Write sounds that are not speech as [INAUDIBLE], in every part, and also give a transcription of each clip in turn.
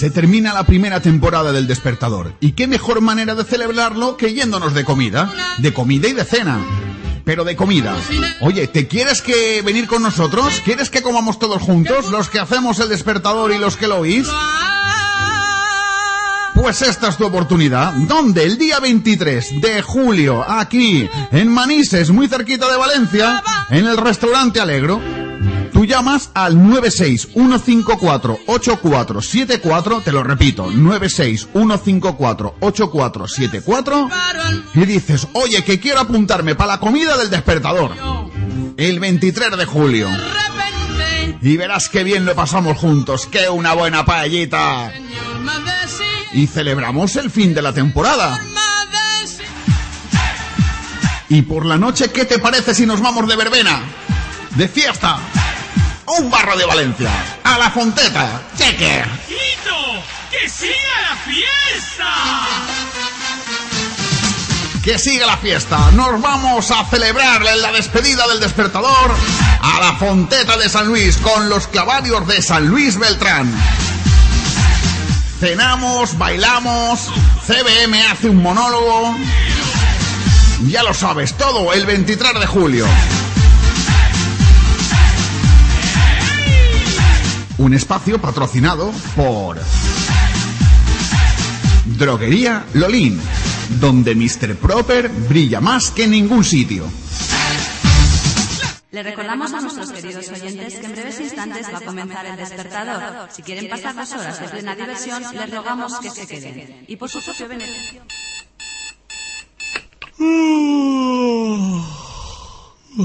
Se termina la primera temporada del Despertador. ¿Y qué mejor manera de celebrarlo que yéndonos de comida? De comida y de cena. Pero de comida. Oye, ¿te quieres que venir con nosotros? ¿Quieres que comamos todos juntos? Los que hacemos el despertador y los que lo oís. Pues esta es tu oportunidad. ¿Dónde? El día 23 de julio, aquí, en Manises, muy cerquita de Valencia, en el restaurante Alegro. Tú llamas al 961548474, te lo repito, 961548474 y dices, oye, que quiero apuntarme para la comida del despertador. El 23 de julio. Y verás qué bien lo pasamos juntos, qué una buena paellita. Y celebramos el fin de la temporada. Y por la noche, ¿qué te parece si nos vamos de verbena? De fiesta. Un barro de Valencia. A la Fonteta. Cheque. ¡Quito! ¡Que siga la fiesta! Que siga la fiesta. Nos vamos a celebrar en la despedida del despertador a la Fonteta de San Luis con los clavarios de San Luis Beltrán. Cenamos, bailamos, CBM hace un monólogo. Ya lo sabes, todo el 23 de julio. Un espacio patrocinado por Droguería Lolín, donde Mr. Proper brilla más que en ningún sitio. Le recordamos a nuestros queridos oyentes que en breves instantes va a comenzar el despertador. Si quieren pasar dos horas de plena diversión, les rogamos que se queden. Y por su propio beneficio.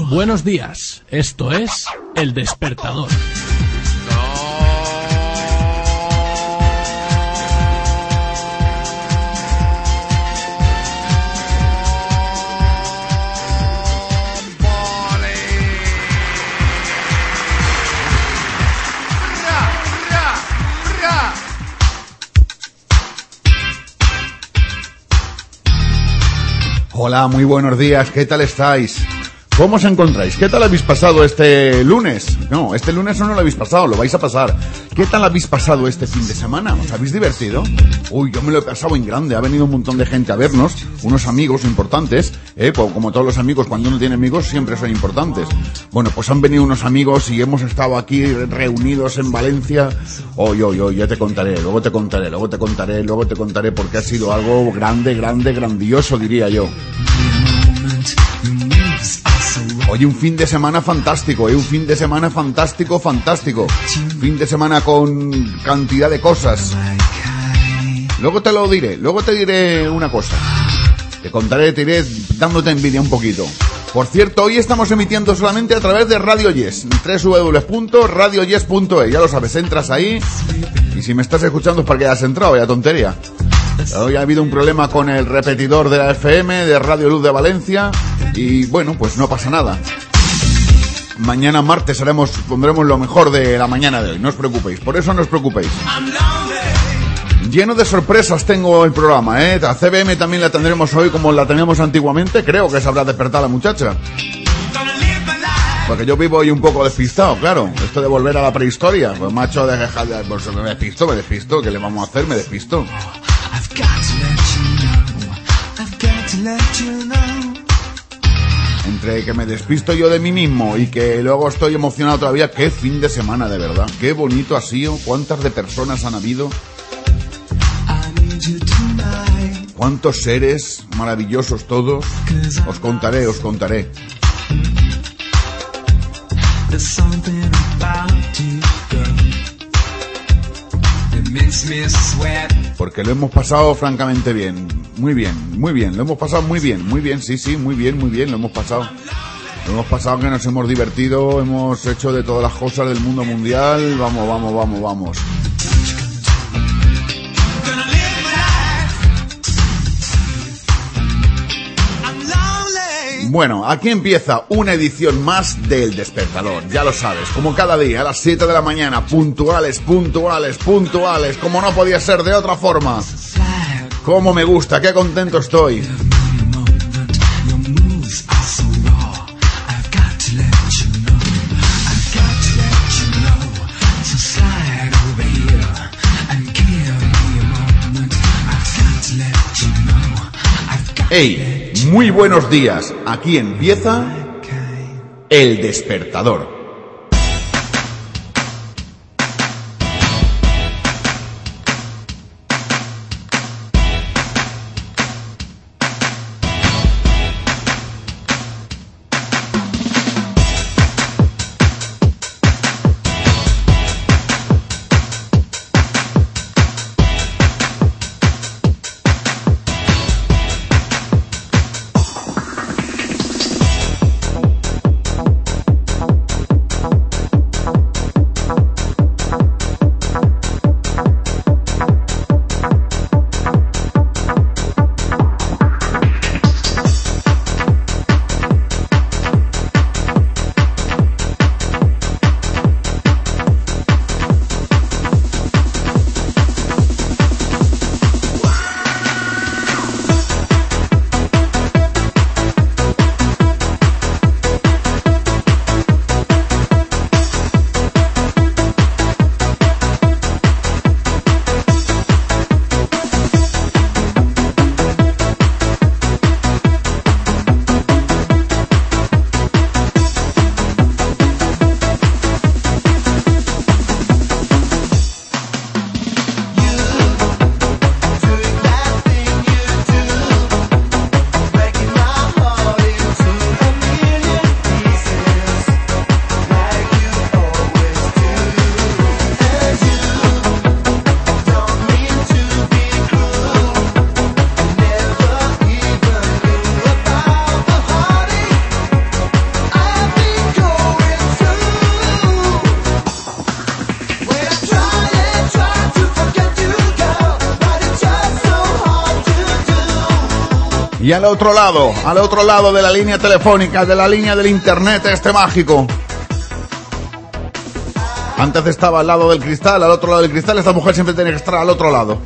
Buenos días, esto es El Despertador. Hola, muy buenos días, ¿qué tal estáis? ¿Cómo os encontráis? ¿Qué tal habéis pasado este lunes? No, este lunes no lo habéis pasado, lo vais a pasar. ¿Qué tal habéis pasado este fin de semana? ¿Os habéis divertido? Uy, yo me lo he pasado en grande, ha venido un montón de gente a vernos, unos amigos importantes, ¿eh? Como todos los amigos, cuando uno tiene amigos siempre son importantes. Bueno, pues han venido unos amigos y hemos estado aquí reunidos en Valencia. Hoy, hoy, hoy, ya te contaré, luego te contaré, luego te contaré, luego te contaré porque ha sido algo grande, grande, grandioso, diría yo. Oye, un fin de semana fantástico, ¿eh? un fin de semana fantástico, fantástico. Fin de semana con cantidad de cosas. Luego te lo diré, luego te diré una cosa. Te contaré, te iré dándote envidia un poquito. Por cierto, hoy estamos emitiendo solamente a través de Radio Yes, www.radioyes.es. Ya lo sabes, entras ahí y si me estás escuchando es para que hayas entrado, ya tontería. Hoy ha habido un problema con el repetidor de la FM de Radio Luz de Valencia y bueno, pues no pasa nada. Mañana martes haremos, pondremos lo mejor de la mañana de hoy, no os preocupéis, por eso no os preocupéis. Lleno de sorpresas tengo el programa, ¿eh? A CBM también la tendremos hoy como la teníamos antiguamente, creo que se habrá despertado la muchacha. Porque yo vivo hoy un poco despistado, claro. Esto de volver a la prehistoria. Pues macho, de, de, pues me despisto, me despisto. ¿Qué le vamos a hacer? Me despisto. Que me despisto yo de mí mismo y que luego estoy emocionado todavía, qué fin de semana de verdad. Qué bonito ha sido, cuántas de personas han habido. Cuántos seres maravillosos todos. Os contaré, os contaré. Porque lo hemos pasado francamente bien. Muy bien, muy bien. Lo hemos pasado muy bien, muy bien. Sí, sí, muy bien, muy bien. Lo hemos pasado. Lo hemos pasado que nos hemos divertido, hemos hecho de todas las cosas del mundo mundial. Vamos, vamos, vamos, vamos. Bueno, aquí empieza una edición más del Despertador, ya lo sabes, como cada día a las 7 de la mañana, puntuales, puntuales, puntuales, como no podía ser de otra forma. Cómo me gusta, qué contento estoy. Hey, muy buenos días. Aquí empieza El Despertador. Y al otro lado, al otro lado de la línea telefónica, de la línea del internet este mágico. Antes estaba al lado del cristal, al otro lado del cristal, esta mujer siempre tiene que estar al otro lado.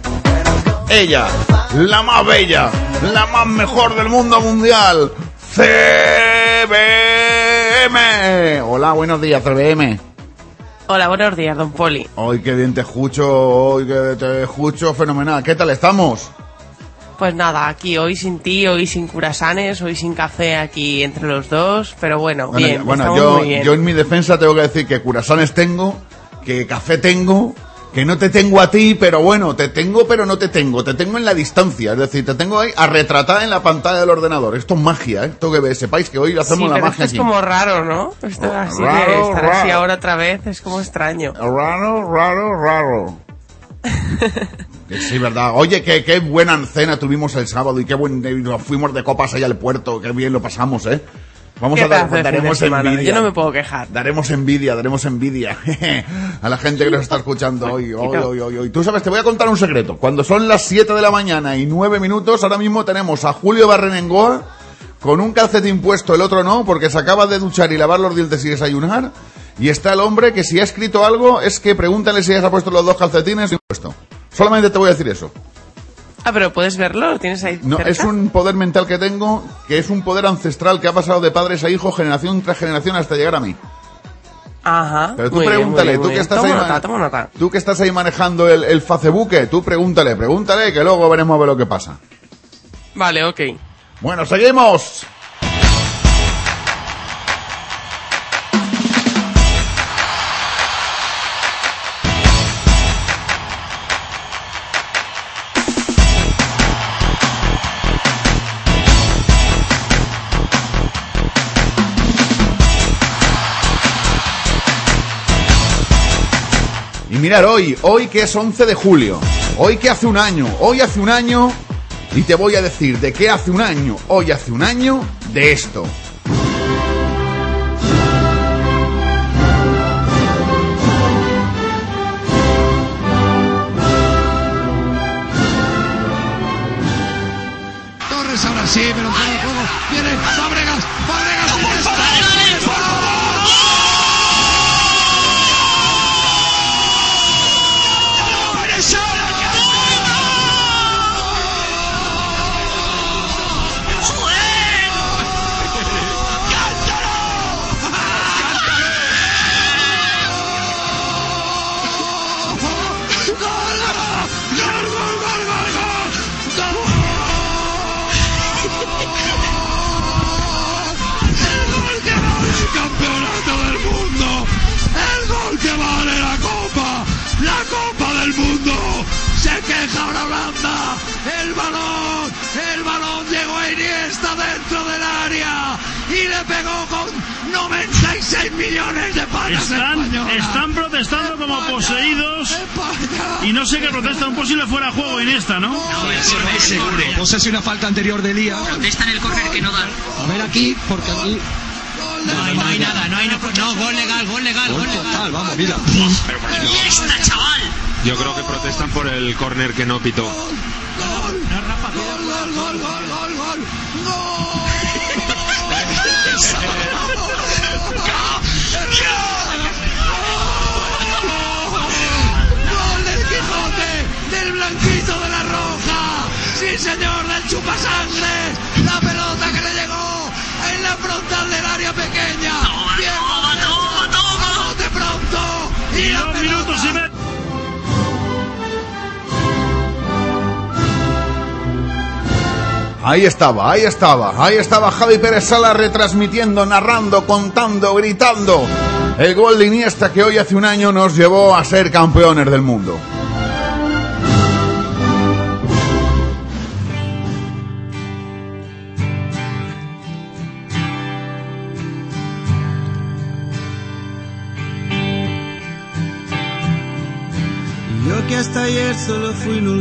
Ella, la más bella, la más mejor del mundo mundial, CBM. Hola, buenos días, CBM. Hola, buenos días, don Poli. Hoy qué bien te escucho, hoy que te escucho fenomenal. ¿Qué tal estamos? Pues nada, aquí hoy sin ti, hoy sin curasanes, hoy sin café aquí entre los dos, pero bueno, Bueno, bien, bueno, yo, muy bien. yo en mi defensa tengo que decir que curasanes tengo, que café tengo, que no te tengo a ti, pero bueno, te tengo, pero no te tengo. Te tengo en la distancia, es decir, te tengo ahí a retratar en la pantalla del ordenador. Esto es magia, ¿eh? Esto que ve- sepáis que hoy hacemos sí, la pero magia esto aquí. es como raro, ¿no? Esto así Raro, de estar así ahora otra vez es como extraño. Raro, raro, raro. [LAUGHS] Sí, verdad. Oye, qué, qué buena cena tuvimos el sábado y qué buen... y nos fuimos de copas allá al puerto. Qué bien lo pasamos, ¿eh? Vamos ¿Qué a dar, daremos envidia. Yo no me puedo quejar. Daremos envidia, daremos envidia [LAUGHS] a la gente que nos está escuchando hoy, hoy, hoy, hoy, hoy. Tú sabes, te voy a contar un secreto. Cuando son las 7 de la mañana y 9 minutos, ahora mismo tenemos a Julio Barrenengoa con un calcetín puesto, el otro no, porque se acaba de duchar y lavar los dientes y desayunar. Y está el hombre que si ha escrito algo es que pregúntale si ya se ha puesto los dos calcetines y puesto. Solamente te voy a decir eso. Ah, pero puedes verlo, ¿lo tienes ahí No, cerca? es un poder mental que tengo, que es un poder ancestral que ha pasado de padres a hijos, generación tras generación, hasta llegar a mí. Ajá. Pero tú muy bien, pregúntale, muy bien, tú que estás ahí, nota. tú que estás ahí manejando el, el Facebook, tú pregúntale, pregúntale, que luego veremos a ver lo que pasa. Vale, ok. Bueno, seguimos. Mirar hoy, hoy que es 11 de julio, hoy que hace un año, hoy hace un año, y te voy a decir de qué hace un año, hoy hace un año, de esto. Le pegó con 96 millones de patas Están, están protestando como poseídos y no sé qué protesta un posible fuera de juego Iniesta, ¿no? Eso no es seguro. No sé si una falta anterior de Lía. Protesta en el córner que no dan. A ver aquí, porque aquí. No hay, no hay nada, no hay no, no, gol legal, gol legal, gol legal. Total, vamos, mira. Y esta chaval. Yo creo que protestan por el córner que no pitó. Gol, gol, gol, gol, gol, gol. [LAUGHS] ¡Gol del Quijote! ¡Del Blanquito de la Roja! ¡Sí, señor! ¡Del chupasangre! ¡La pelota que le llegó en la frontal del área pequeña! ¡Bien! toma, toma, toma! ¡A bote pronto! ¡Y la pelota! Ahí estaba, ahí estaba, ahí estaba Javi Pérez Sala retransmitiendo, narrando, contando, gritando. El gol de Iniesta que hoy hace un año nos llevó a ser campeones del mundo. Yo que hasta ayer solo fui un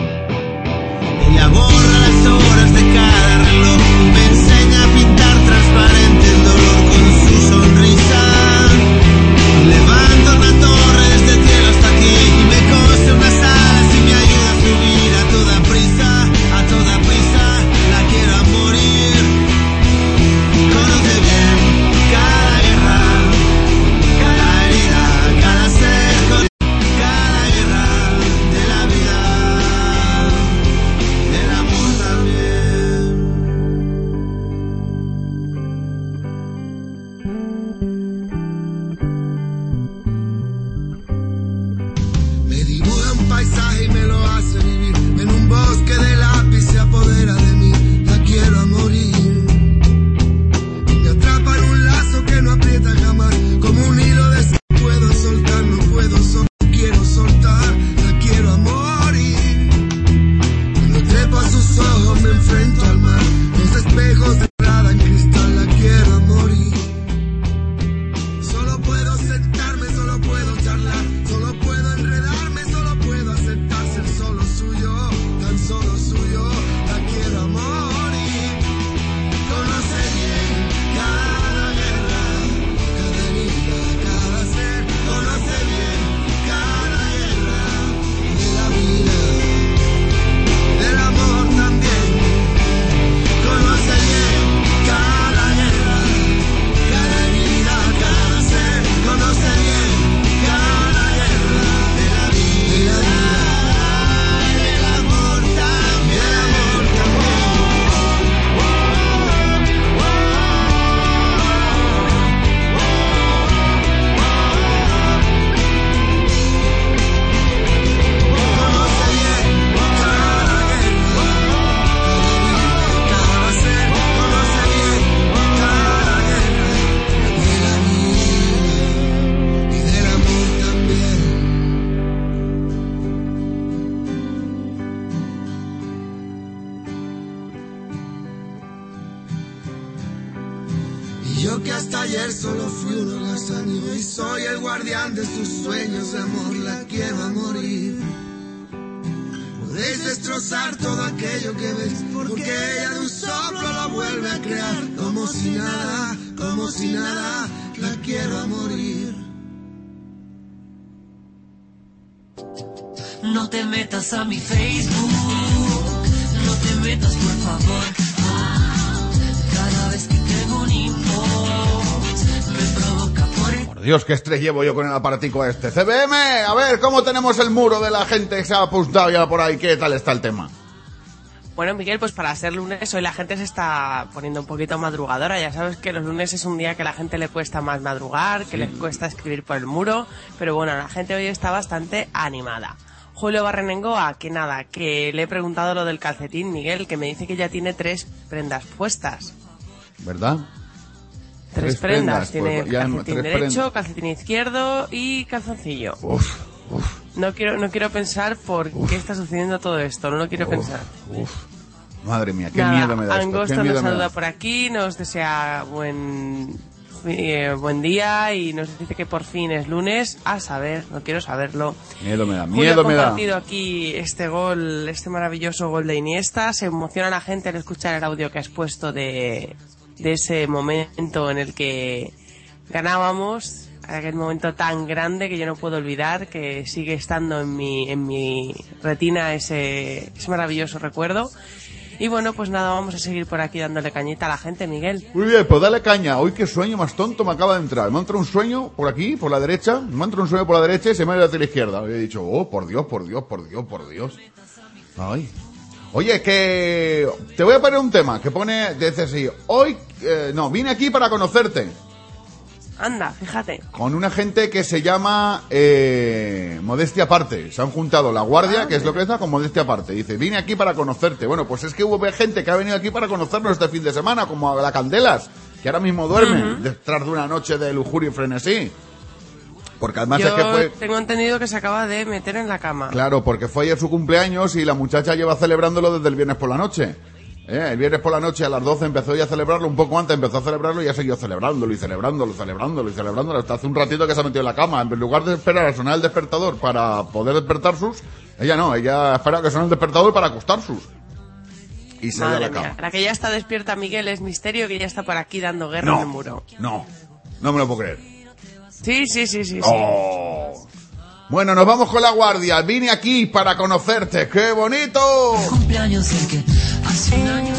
Aquello que veis, porque ella de un soplo lo vuelve a crear, como si nada, como si nada, la quiero a morir. No te metas a mi Facebook, no te metas por favor. Ah, Cada vez que tengo un inbox, me provoca por el Por Dios, qué estrés llevo yo con el aparatico este. CBM, a ver, ¿cómo tenemos el muro de la gente que se ha apuntado ya por ahí? ¿Qué tal está el tema? Bueno, Miguel, pues para ser lunes hoy la gente se está poniendo un poquito madrugadora. Ya sabes que los lunes es un día que a la gente le cuesta más madrugar, que le cuesta escribir por el muro, pero bueno, la gente hoy está bastante animada. Julio Barrenengoa, que nada, que le he preguntado lo del calcetín, Miguel, que me dice que ya tiene tres prendas puestas. ¿Verdad? Tres, prendas. Tiene pues calcetín derecho, calcetín izquierdo y calzoncillo. Uf, uf, No quiero, no quiero pensar por qué está sucediendo todo esto, no lo quiero pensar. uf. Madre mía, qué Nada, miedo me da esto. Angosto miedo nos saluda da. por aquí, nos desea buen eh, buen día y nos dice que por fin es lunes. A saber, no quiero saberlo. Miedo me da, miedo me da. compartido aquí este gol, este maravilloso gol de Iniesta. Se emociona la gente al escuchar el audio que has puesto de, de ese momento en el que ganábamos. Aquel momento tan grande que yo no puedo olvidar, que sigue estando en mi, en mi retina ese, ese maravilloso recuerdo. Y bueno, pues nada, vamos a seguir por aquí dándole cañita a la gente, Miguel. Muy bien, pues dale caña. Hoy qué sueño más tonto me acaba de entrar. Me ha entrado un sueño por aquí, por la derecha. Me ha entrado un sueño por la derecha y se me ha ido hacia la izquierda. Y he dicho, oh, por Dios, por Dios, por Dios, por Dios. Ay. Oye, que te voy a poner un tema que pone, dice así, hoy, eh, no, vine aquí para conocerte. Anda, fíjate. Con una gente que se llama eh, Modestia Aparte. Se han juntado la guardia, que es lo que está, con Modestia Aparte. Dice, vine aquí para conocerte. Bueno, pues es que hubo gente que ha venido aquí para conocernos este fin de semana, como a la Candelas, que ahora mismo duerme detrás de una noche de lujuria y frenesí. Porque además Yo es que fue... tengo entendido que se acaba de meter en la cama. Claro, porque fue ayer su cumpleaños y la muchacha lleva celebrándolo desde el viernes por la noche. Eh, El viernes por la noche a las 12 empezó ya a celebrarlo, un poco antes empezó a celebrarlo y ya siguió celebrándolo y celebrándolo, celebrándolo y celebrándolo hasta hace un ratito que se ha metido en la cama. En lugar de esperar a sonar el despertador para poder despertar sus, ella no, ella espera que suene el despertador para acostar sus. Y se ha Madre la cama. mía. La que ya está despierta, Miguel, es misterio que ya está por aquí dando guerra No. en el muro. No, no me lo puedo creer. Sí, sí, sí, sí. sí. Oh. Bueno, nos vamos con la guardia. Vine aquí para conocerte. ¡Qué bonito! cumpleaños el que hace un año.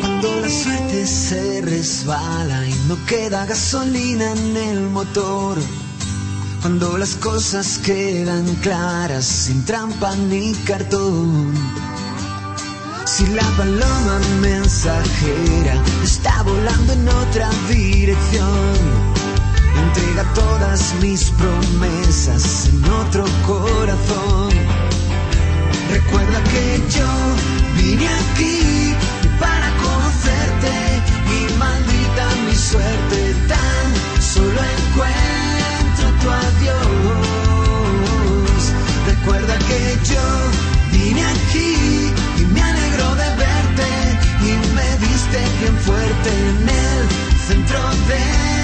Cuando la suerte se resbala y no queda gasolina en el motor. Cuando las cosas quedan claras sin trampa ni cartón. Si la paloma mensajera está volando en otra dirección. Entrega todas mis promesas en otro corazón. Recuerda que yo vine aquí para conocerte y maldita mi suerte tan solo encuentro tu adiós. Recuerda que yo vine aquí diste bien fuerte en el centro del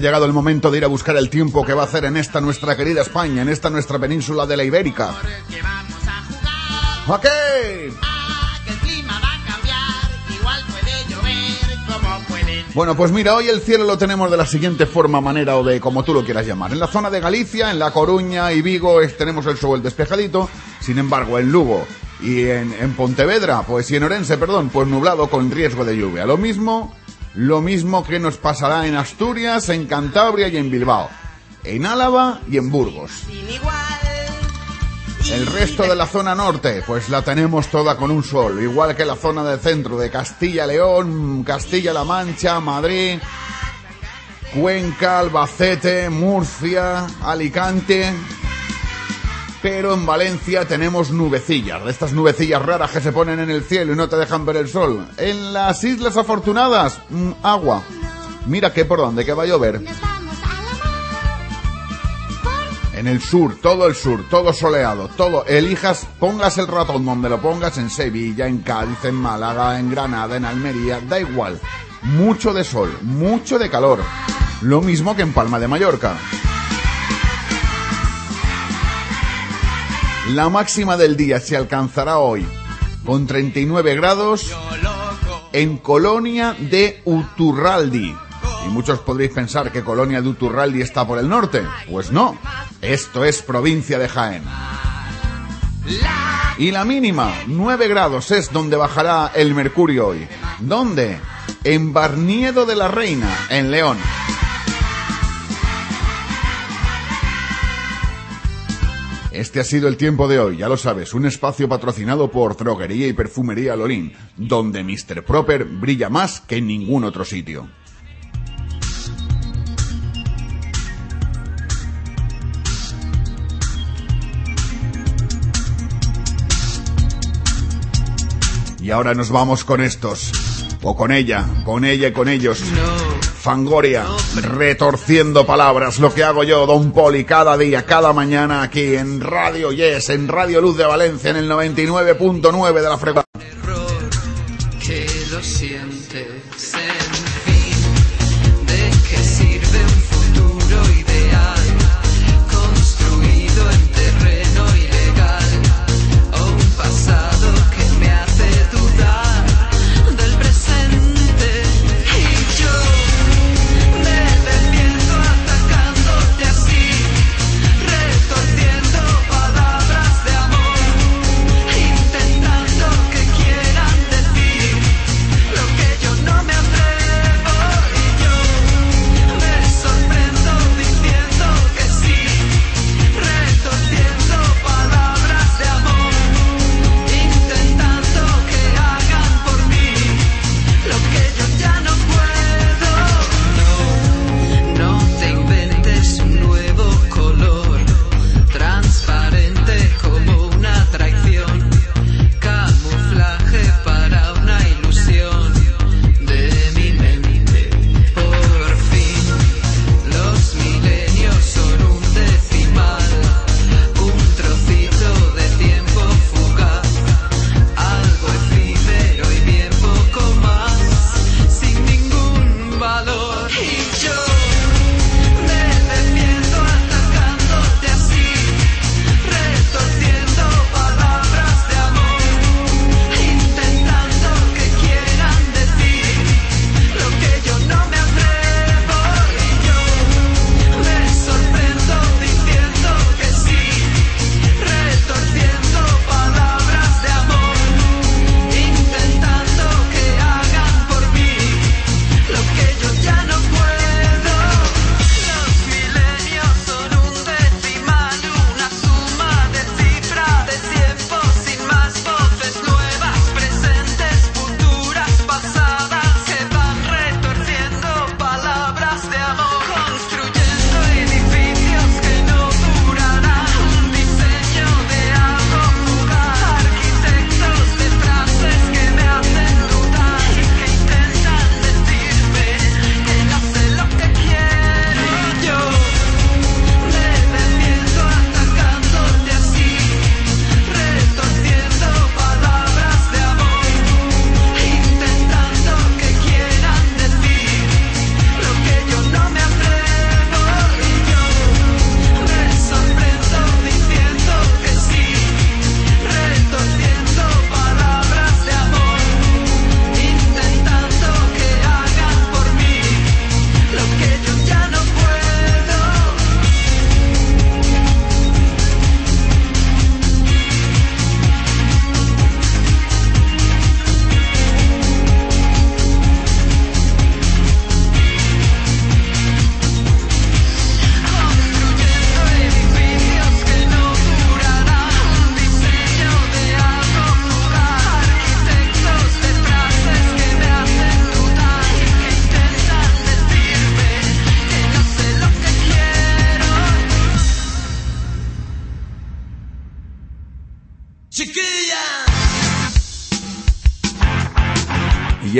llegado el momento de ir a buscar el tiempo que va a hacer en esta nuestra querida España, en esta nuestra península de la Ibérica. Ok. Bueno, pues mira, hoy el cielo lo tenemos de la siguiente forma, manera o de como tú lo quieras llamar. En la zona de Galicia, en La Coruña y Vigo es- tenemos el sol despejadito. Sin embargo, en Lugo y en, en Pontevedra, pues y en Orense, perdón, pues nublado con riesgo de lluvia. Lo mismo, lo mismo que nos pasará en Asturias, en Cantabria y en Bilbao. En Álava y en Burgos. El resto de la zona norte, pues la tenemos toda con un sol, igual que la zona del centro de Castilla-León, Castilla-La Mancha, Madrid, Cuenca, Albacete, Murcia, Alicante. Pero en Valencia tenemos nubecillas, de estas nubecillas raras que se ponen en el cielo y no te dejan ver el sol. En las Islas Afortunadas, mm, agua. Mira que por dónde que va a llover. En el sur, todo el sur, todo soleado, todo. Elijas, pongas el ratón donde lo pongas, en Sevilla, en Cádiz, en Málaga, en Granada, en Almería, da igual. Mucho de sol, mucho de calor. Lo mismo que en Palma de Mallorca. La máxima del día se alcanzará hoy con 39 grados en Colonia de Uturraldi. Y muchos podréis pensar que Colonia de Uturraldi está por el norte. Pues no, esto es provincia de Jaén. Y la mínima, 9 grados, es donde bajará el mercurio hoy. ¿Dónde? En Barniedo de la Reina, en León. Este ha sido el tiempo de hoy, ya lo sabes, un espacio patrocinado por Droguería y Perfumería Lolín, donde Mr. Proper brilla más que en ningún otro sitio. Y ahora nos vamos con estos. O con ella, con ella y con ellos. Fangoria, retorciendo palabras, lo que hago yo, Don Poli, cada día, cada mañana aquí en Radio Yes, en Radio Luz de Valencia, en el 99.9 de la frecuencia.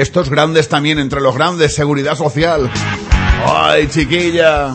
Estos grandes también, entre los grandes, seguridad social. ¡Ay, chiquilla!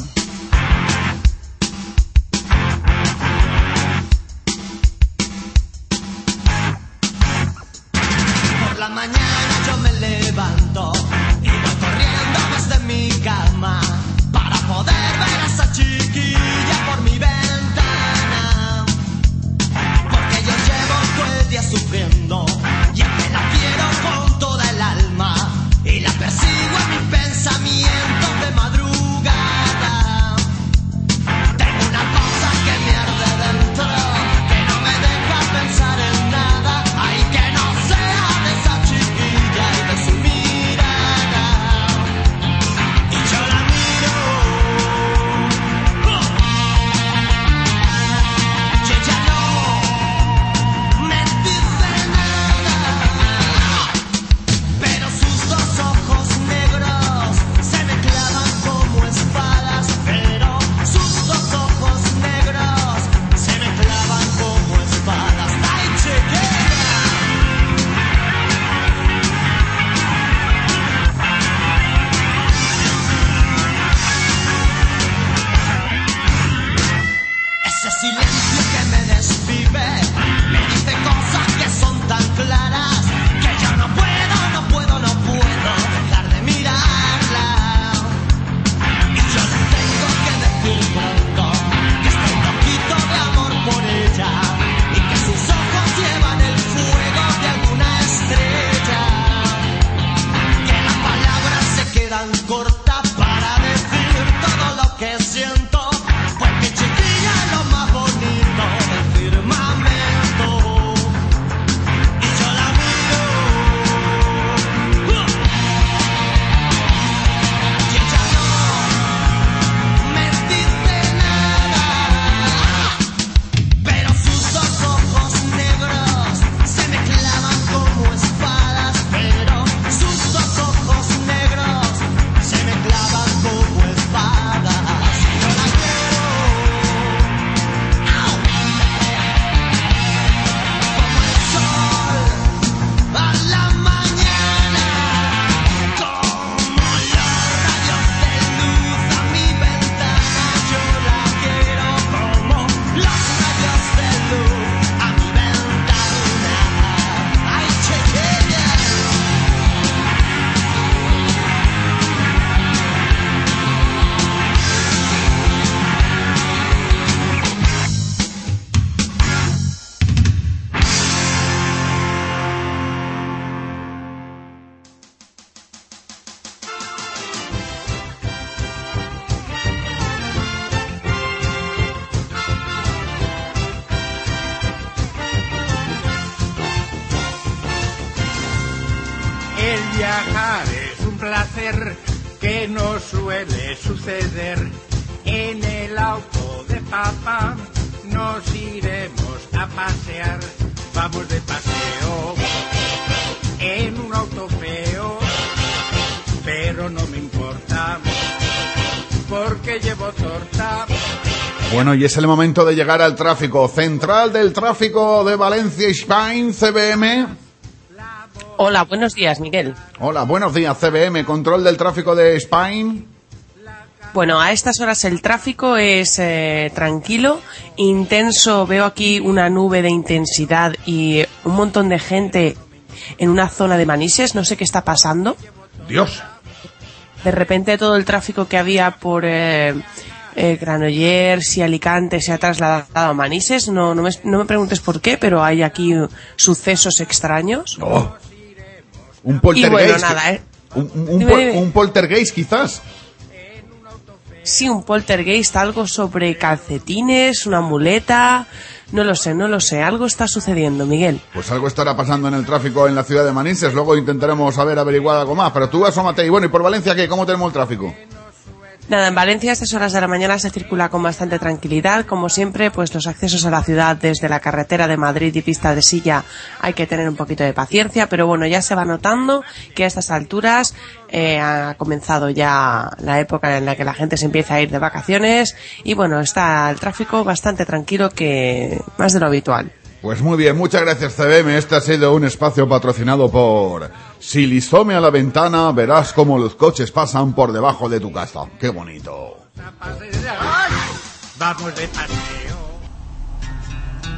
Bueno, y es el momento de llegar al tráfico. Central del tráfico de Valencia Spain, CBM. Hola, buenos días, Miguel. Hola, buenos días, CBM. Control del tráfico de Spain. Bueno, a estas horas el tráfico es eh, tranquilo, intenso. Veo aquí una nube de intensidad y un montón de gente en una zona de Manises. No sé qué está pasando. Dios. De repente todo el tráfico que había por eh, eh, Granollers y Alicante se ha trasladado a Manises. No, no, me, no me preguntes por qué, pero hay aquí sucesos extraños. Oh. Un Y poltergeist. bueno, nada, ¿eh? Un, un Dime, pol- dime. un poltergeist, quizás. Sí, un poltergeist, algo sobre calcetines, una muleta. No lo sé, no lo sé. Algo está sucediendo, Miguel. Pues algo estará pasando en el tráfico en la ciudad de Manises. Luego intentaremos saber averiguar algo más. Pero tú asómate. Y bueno, ¿y por Valencia qué? ¿Cómo tenemos el tráfico? Nada, en Valencia a estas horas de la mañana se circula con bastante tranquilidad. Como siempre, pues los accesos a la ciudad desde la carretera de Madrid y pista de silla hay que tener un poquito de paciencia, pero bueno, ya se va notando que a estas alturas eh, ha comenzado ya la época en la que la gente se empieza a ir de vacaciones y bueno, está el tráfico bastante tranquilo que más de lo habitual. Pues muy bien, muchas gracias CBM. Este ha sido un espacio patrocinado por Si lisome a la ventana, verás cómo los coches pasan por debajo de tu casa. Qué bonito. Vamos de paseo.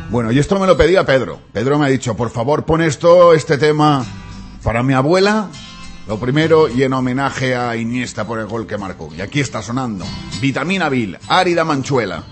Bueno, y esto me lo pedía Pedro. Pedro me ha dicho, por favor, pon esto, este tema para mi abuela, lo primero, y en homenaje a Iniesta por el gol que marcó. Y aquí está sonando. Vitamina Bill, Árida Manchuela.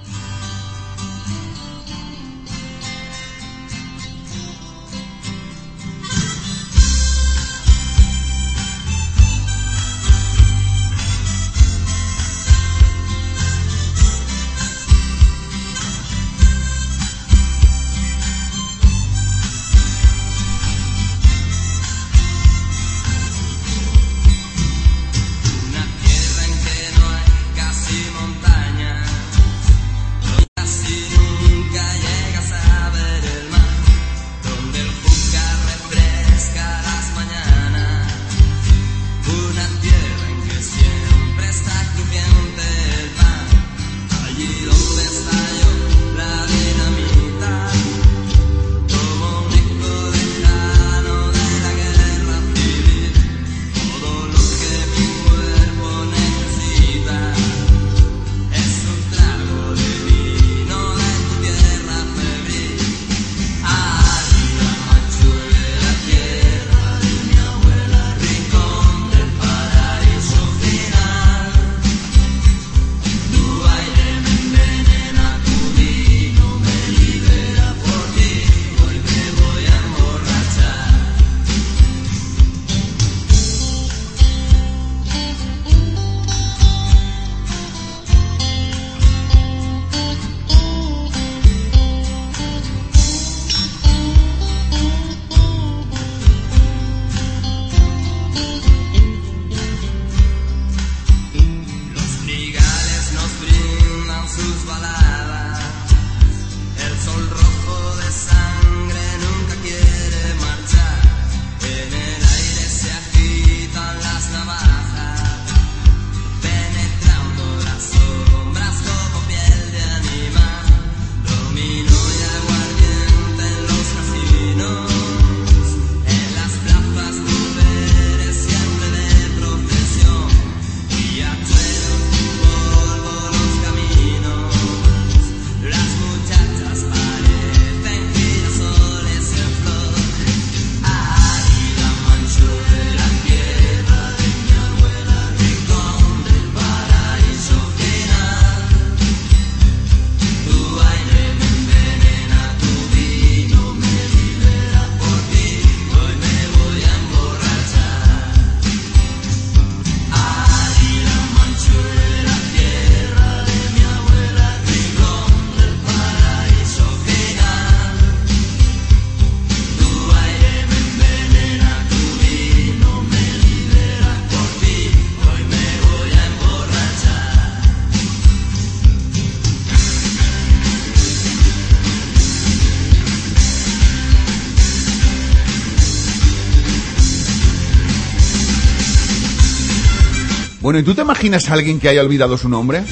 Bueno, ¿y tú te imaginas a alguien que haya olvidado su nombre?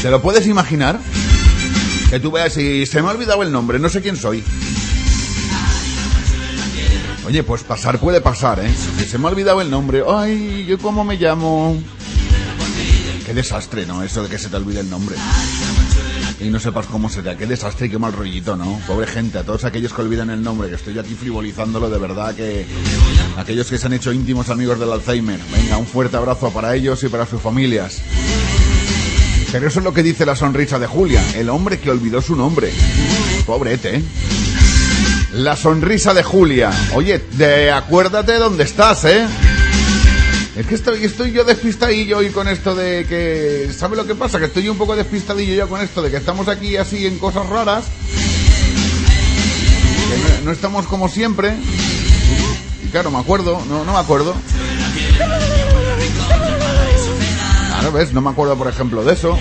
¿Te lo puedes imaginar? Que tú veas y se me ha olvidado el nombre, no sé quién soy. Oye, pues pasar puede pasar, ¿eh? Que se me ha olvidado el nombre. Ay, ¿yo cómo me llamo? Qué desastre, ¿no? Eso de que se te olvide el nombre. Y no sepas cómo se te... Qué desastre y qué mal rollito, ¿no? Pobre gente, a todos aquellos que olvidan el nombre, que estoy aquí frivolizándolo, de verdad que... Aquellos que se han hecho íntimos amigos del Alzheimer. Venga, un fuerte abrazo para ellos y para sus familias. Pero eso es lo que dice la sonrisa de Julia, el hombre que olvidó su nombre. Pobrete, ¿eh? La sonrisa de Julia. Oye, de acuérdate dónde estás, ¿eh? Es que estoy, estoy yo despistadillo y con esto de que... ¿Sabe lo que pasa? Que estoy un poco despistadillo yo con esto de que estamos aquí así en cosas raras. No estamos como siempre. Claro, me acuerdo. No, no me acuerdo. Claro, ¿ves? No me acuerdo, por ejemplo, de eso.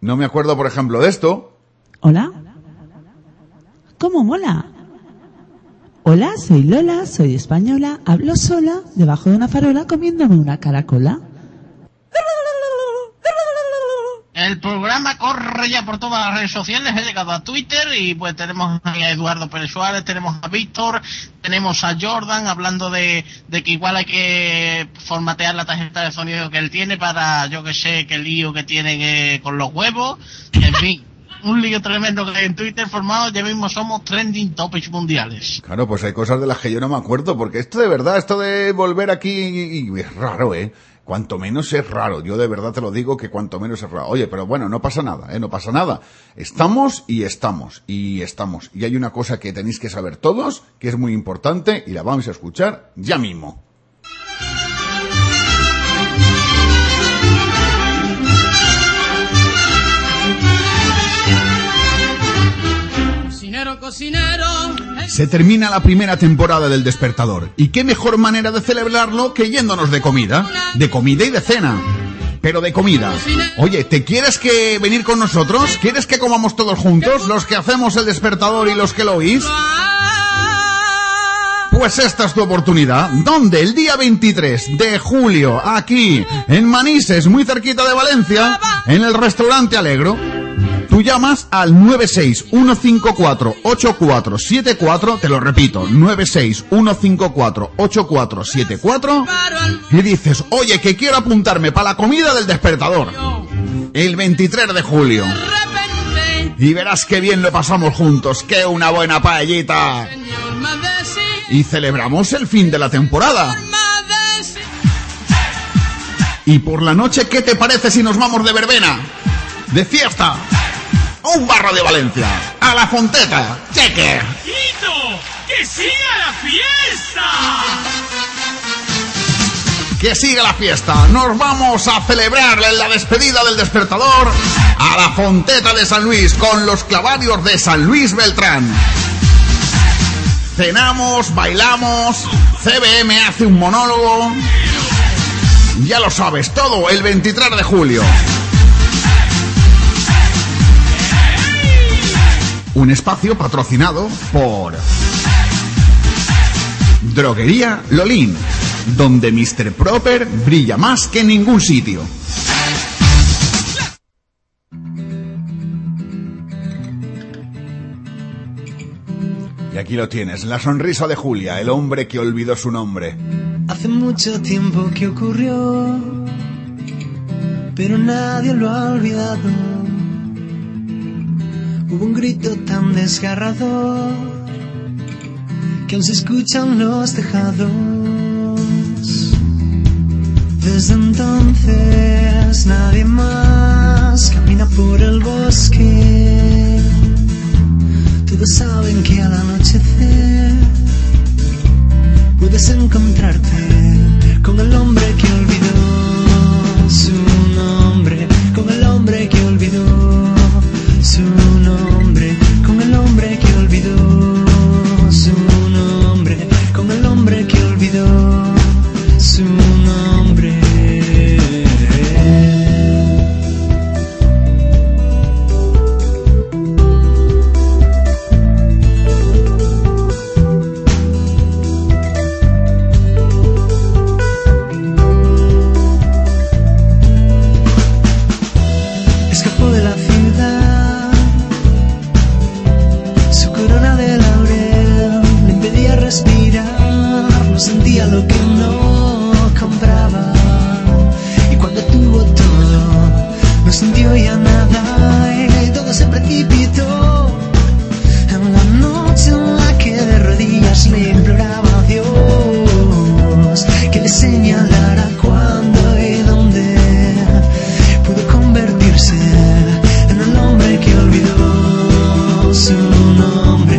No me acuerdo, por ejemplo, de esto. Hola. ¿Cómo mola? Hola, soy Lola, soy española, hablo sola, debajo de una farola comiéndome una caracola. El programa corre ya por todas las redes sociales, he llegado a Twitter y pues tenemos a Eduardo Pérez Suárez, tenemos a Víctor, tenemos a Jordan hablando de, que igual hay que formatear la tarjeta de sonido que él tiene para, yo que sé, qué lío que tiene eh, con los huevos, en fin. Un lío tremendo que en Twitter formado, ya mismo somos trending topics mundiales. Claro, pues hay cosas de las que yo no me acuerdo, porque esto de verdad, esto de volver aquí, y es raro, ¿eh? Cuanto menos es raro. Yo de verdad te lo digo que cuanto menos es raro. Oye, pero bueno, no pasa nada, ¿eh? No pasa nada. Estamos y estamos, y estamos. Y hay una cosa que tenéis que saber todos, que es muy importante, y la vamos a escuchar ya mismo. Se termina la primera temporada del Despertador. ¿Y qué mejor manera de celebrarlo que yéndonos de comida? De comida y de cena. Pero de comida. Oye, ¿te quieres que venir con nosotros? ¿Quieres que comamos todos juntos? Los que hacemos el despertador y los que lo oís. Pues esta es tu oportunidad. ¿Dónde? El día 23 de julio, aquí, en Manises, muy cerquita de Valencia, en el restaurante Alegro. Tú llamas al 961548474, te lo repito, 961548474 y dices, oye, que quiero apuntarme para la comida del despertador. El 23 de julio. Y verás qué bien lo pasamos juntos, que una buena paellita. Y celebramos el fin de la temporada. Y por la noche, ¿qué te parece si nos vamos de verbena? De fiesta. Un barro de Valencia. A la Fonteta. Cheque. ¡Quito! ¡Que siga la fiesta! Que siga la fiesta. Nos vamos a celebrar en la despedida del despertador a la Fonteta de San Luis con los clavarios de San Luis Beltrán. Cenamos, bailamos, CBM hace un monólogo. Ya lo sabes, todo el 23 de julio. Un espacio patrocinado por Droguería Lolín, donde Mr. Proper brilla más que en ningún sitio. Y aquí lo tienes, la sonrisa de Julia, el hombre que olvidó su nombre. Hace mucho tiempo que ocurrió, pero nadie lo ha olvidado. Hubo un grito tan desgarrador que aún se escuchan los tejados. Desde entonces nadie más camina por el bosque. Todos saben que al anochecer puedes encontrarte con el hombre que olvidó su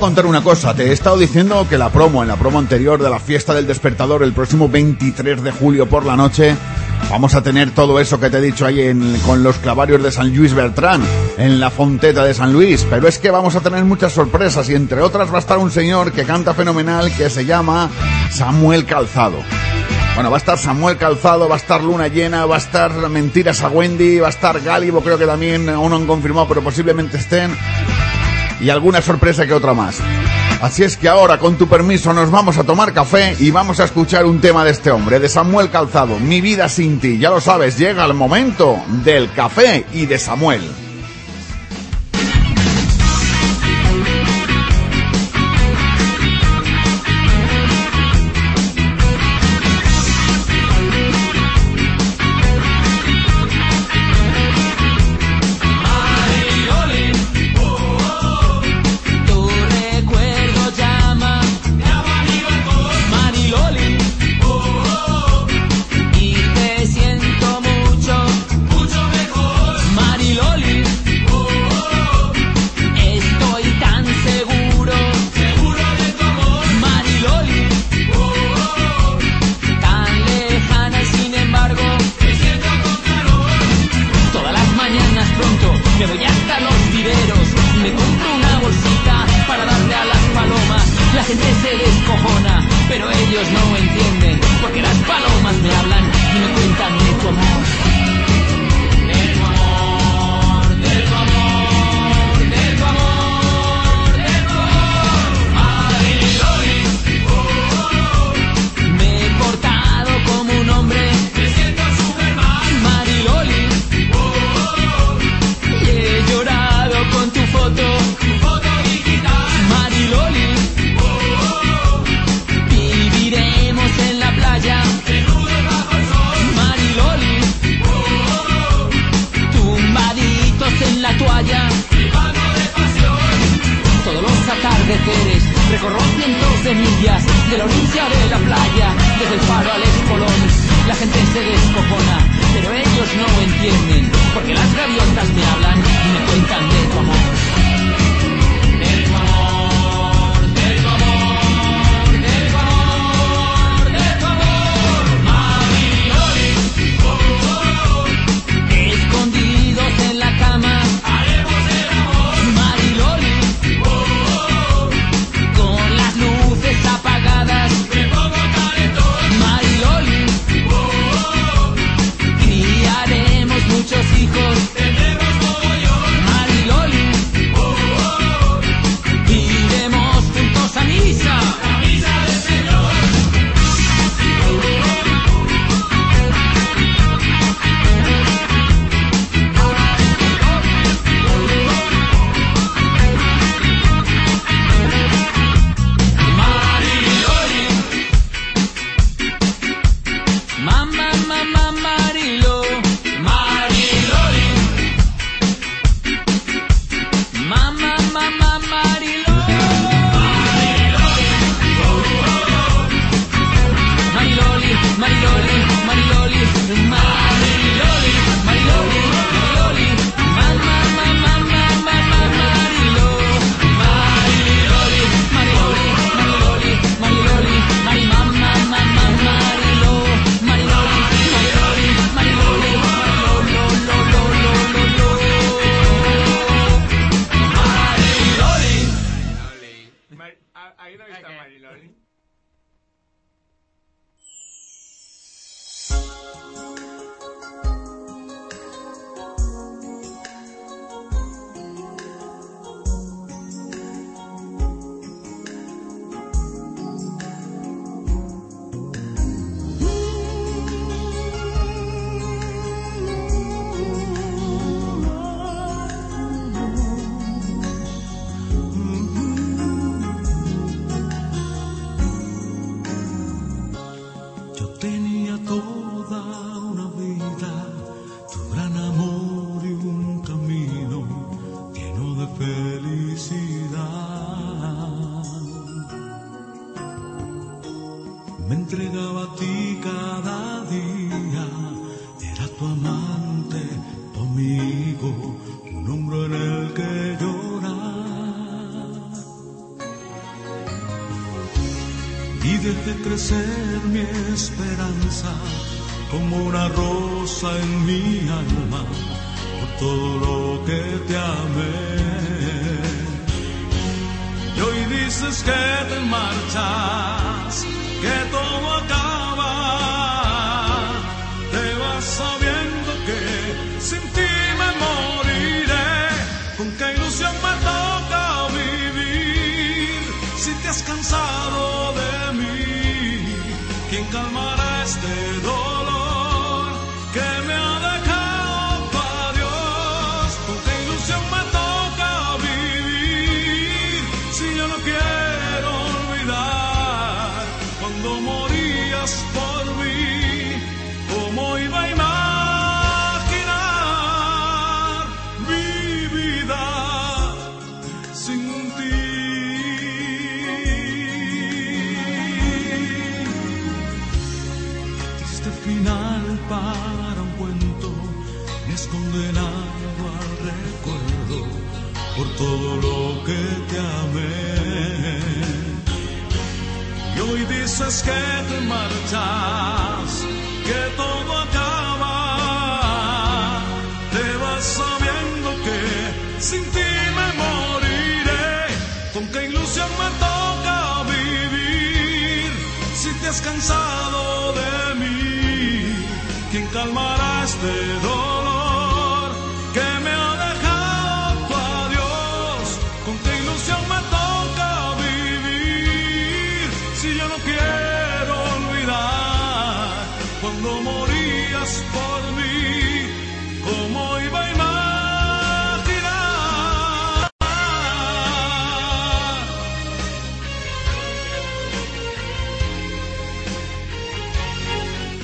contar una cosa. Te he estado diciendo que la promo, en la promo anterior de la fiesta del despertador, el próximo 23 de julio por la noche, vamos a tener todo eso que te he dicho ahí en- con los clavarios de San Luis Bertrán, en la fonteta de San Luis. Pero es que vamos a tener muchas sorpresas y entre otras va a estar un señor que canta fenomenal que se llama Samuel Calzado. Bueno, va a estar Samuel Calzado, va a estar Luna Llena, va a estar Mentiras a Wendy, va a estar Gálibo, creo que también aún no han confirmado, pero posiblemente estén. Y alguna sorpresa que otra más. Así es que ahora, con tu permiso, nos vamos a tomar café y vamos a escuchar un tema de este hombre, de Samuel Calzado, Mi vida sin ti. Ya lo sabes, llega el momento del café y de Samuel.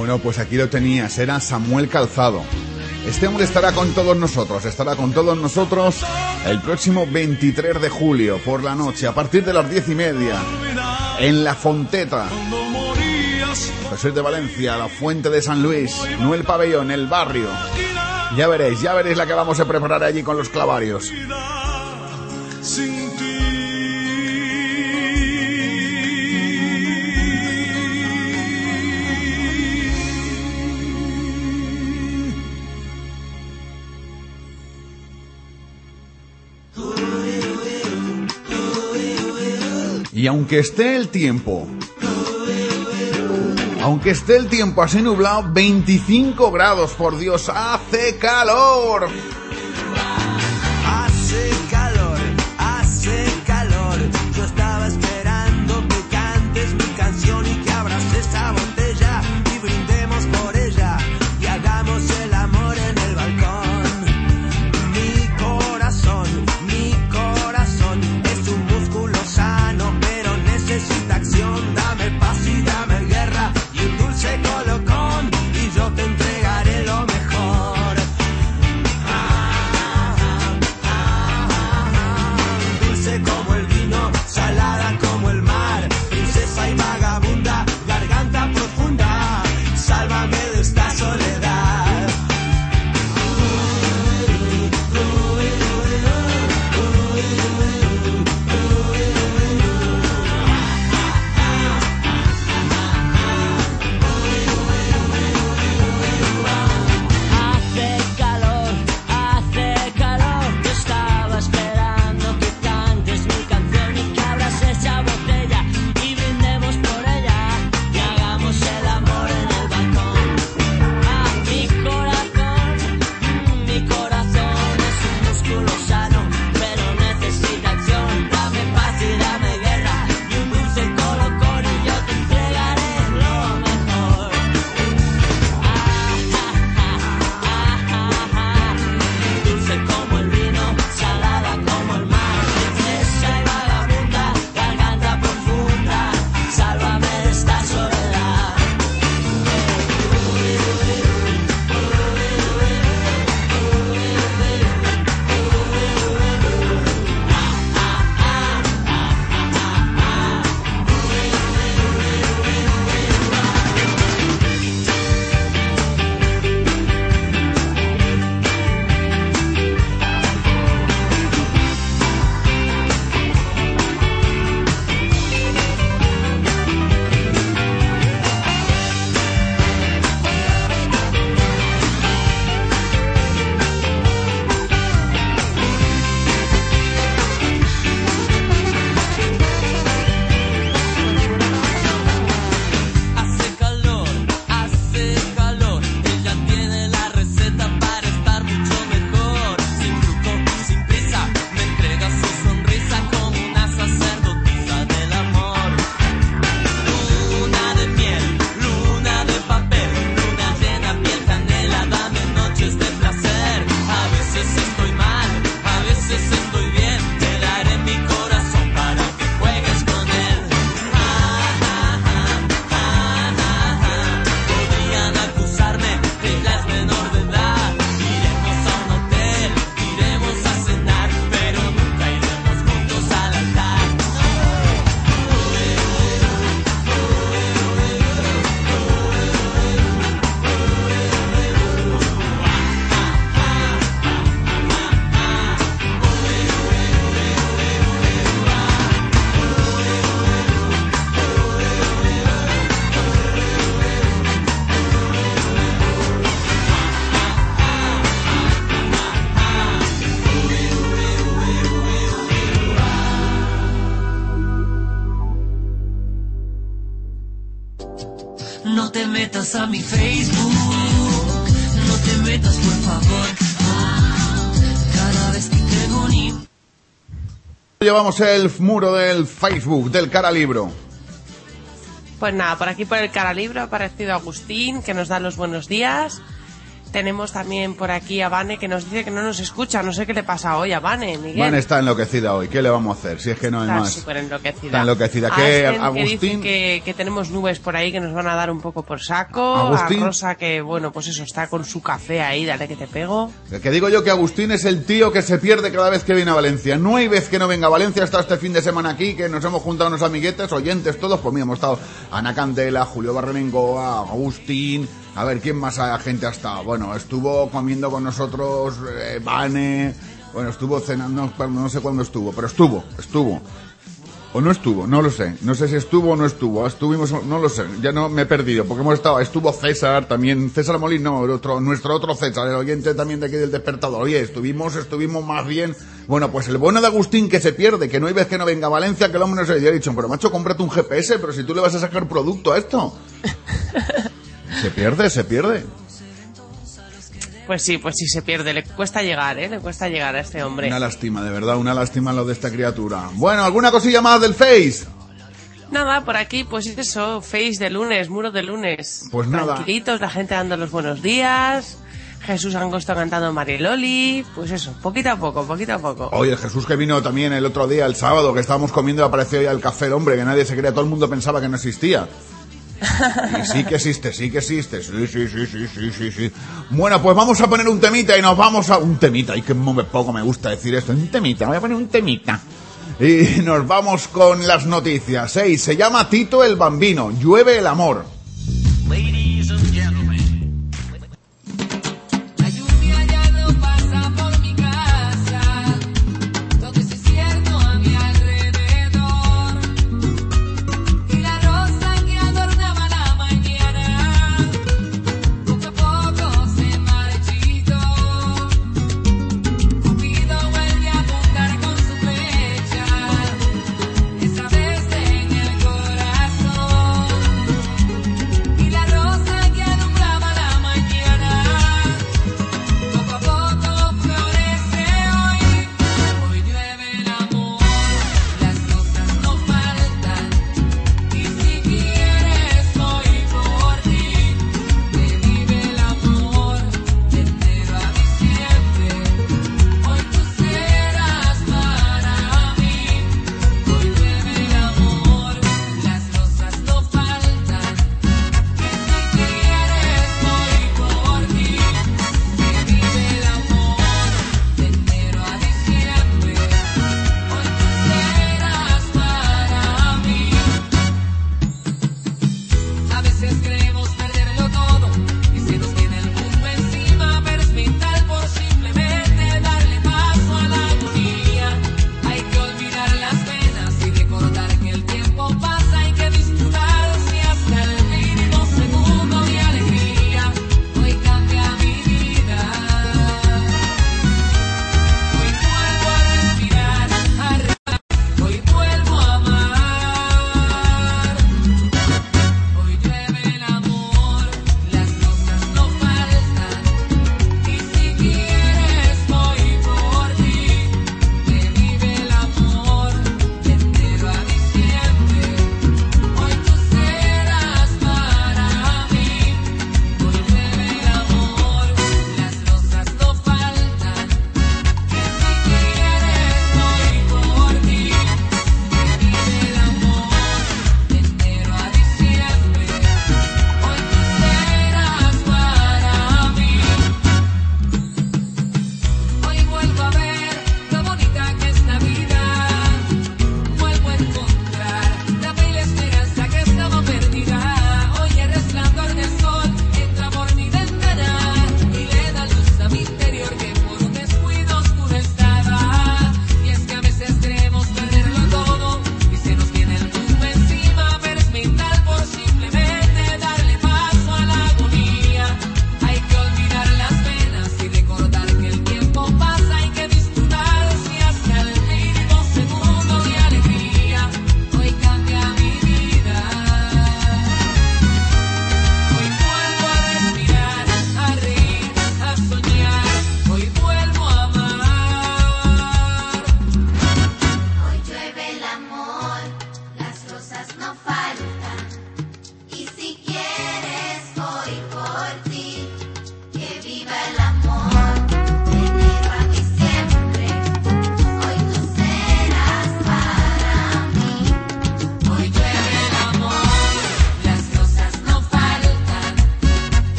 Bueno, pues aquí lo tenías, era Samuel Calzado. Este hombre estará con todos nosotros, estará con todos nosotros el próximo 23 de julio por la noche, a partir de las diez y media, en La Fonteta. Yo soy de Valencia, la Fuente de San Luis, no el pabellón, el barrio. Ya veréis, ya veréis la que vamos a preparar allí con los clavarios. aunque esté el tiempo, aunque esté el tiempo así nublado, 25 grados, por Dios, hace calor. Metas a mi Facebook, no te metas por favor. Cada vez que tengo un im- Llevamos el muro del Facebook, del cara libro. Pues nada, por aquí por el cara libro ha aparecido Agustín, que nos da los buenos días. Tenemos también por aquí a Vane, que nos dice que no nos escucha. No sé qué le pasa hoy a Vane, Miguel. Van está enloquecida hoy. ¿Qué le vamos a hacer? Si es que no hay Está más. súper enloquecida. Está enloquecida. ¿Qué, que Agustín? dicen que, que tenemos nubes por ahí que nos van a dar un poco por saco. Agustín. A Rosa que, bueno, pues eso, está con su café ahí, dale que te pego. Que digo yo que Agustín es el tío que se pierde cada vez que viene a Valencia. No hay vez que no venga a Valencia hasta este fin de semana aquí, que nos hemos juntado unos amiguetes, oyentes, todos. Pues mira, hemos estado Ana Candela, Julio Barrenengoa, Agustín. A ver, ¿quién más ha- gente ha estado? Bueno, estuvo comiendo con nosotros eh. Bueno, estuvo cenando, no, sé cuándo estuvo, pero estuvo, estuvo. O no estuvo, no lo sé. No sé si estuvo o no estuvo. Estuvimos, no lo sé. Ya no me he perdido, porque hemos estado, estuvo César también, César Molín, no, el otro, nuestro otro César, el oyente también de aquí del despertador. Oye, estuvimos, estuvimos más bien. Bueno, pues el bueno de Agustín que se pierde, que no hay vez que no venga a Valencia, que el hombre no se yo he dicho, pero macho, cómprate un GPS, pero si tú le vas a sacar producto a esto. [LAUGHS] se pierde, se pierde. Pues sí, pues sí se pierde. Le cuesta llegar, ¿eh? Le cuesta llegar a este hombre. Una lástima, de verdad, una lástima lo de esta criatura. Bueno, ¿alguna cosilla más del Face? Nada, por aquí, pues eso, face de lunes, muro de lunes. Pues nada. Tranquilitos, la gente dando los buenos días. Jesús Angosto cantando Mariloli. Pues eso, poquito a poco, poquito a poco. Oye, el Jesús que vino también el otro día, el sábado, que estábamos comiendo y apareció ya el café el hombre, que nadie se creía, todo el mundo pensaba que no existía. [LAUGHS] Y sí que existe, sí que existe, sí, sí, sí, sí, sí, sí, sí. Bueno, pues vamos a poner un temita y nos vamos a... Un temita, y que poco me gusta decir esto, un temita, voy a poner un temita. Y [LAUGHS] nos vamos con las noticias. Ey, se llama Tito el Bambino, llueve el amor. Ladies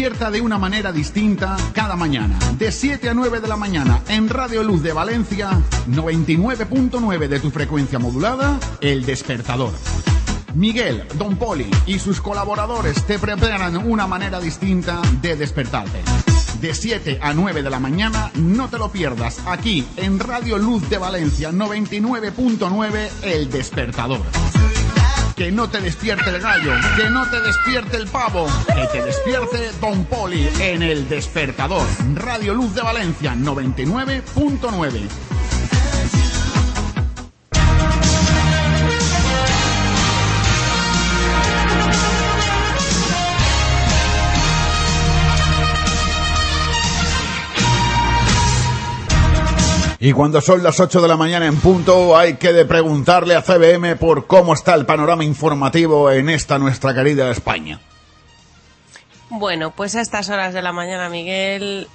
Despierta de una manera distinta cada mañana. De 7 a 9 de la mañana en Radio Luz de Valencia, 99.9 de tu frecuencia modulada, El Despertador. Miguel, Don Poli y sus colaboradores te preparan una manera distinta de despertarte. De 7 a 9 de la mañana, no te lo pierdas, aquí en Radio Luz de Valencia 99.9 El Despertador. Que no te despierte el gallo, que no te despierte el pavo, que te despierte Don Poli en El Despertador. Radio Luz de Valencia 99.9. Y cuando son las 8 de la mañana en punto, hay que de preguntarle a CBM por cómo está el panorama informativo en esta nuestra querida España. Bueno, pues a estas horas de la mañana, Miguel,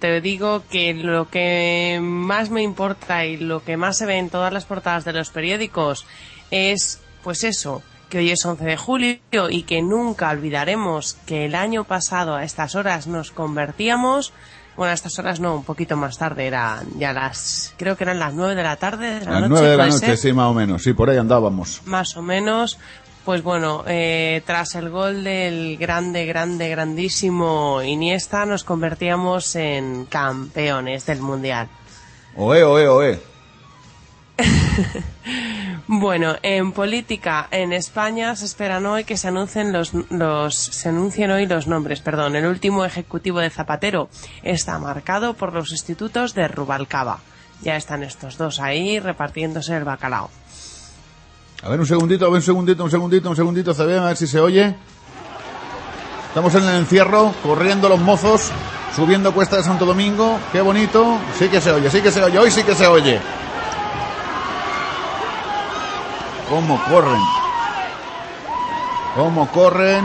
te digo que lo que más me importa y lo que más se ve en todas las portadas de los periódicos es, pues eso, que hoy es 11 de julio y que nunca olvidaremos que el año pasado a estas horas nos convertíamos, bueno, a estas horas no, un poquito más tarde, eran ya las, creo que eran las 9 de la tarde de la Las noche. 9 de la ¿puede noche, ser? sí, más o menos. Sí, por ahí andábamos. más o menos. Pues bueno, eh, tras el gol del grande, grande, grandísimo Iniesta, nos convertíamos en campeones del Mundial. Oe, oe, oe. [LAUGHS] Bueno, en política en España se esperan hoy que se anuncien los, los se anuncien hoy los nombres, perdón. El último ejecutivo de Zapatero está marcado por los institutos de Rubalcaba. Ya están estos dos ahí repartiéndose el bacalao. A ver, un segundito, a ver, un segundito, un segundito, un segundito, a ver si se oye. Estamos en el encierro, corriendo los mozos, subiendo Cuesta de Santo Domingo. Qué bonito. Sí que se oye, sí que se oye, hoy sí que se oye cómo corren. Cómo corren.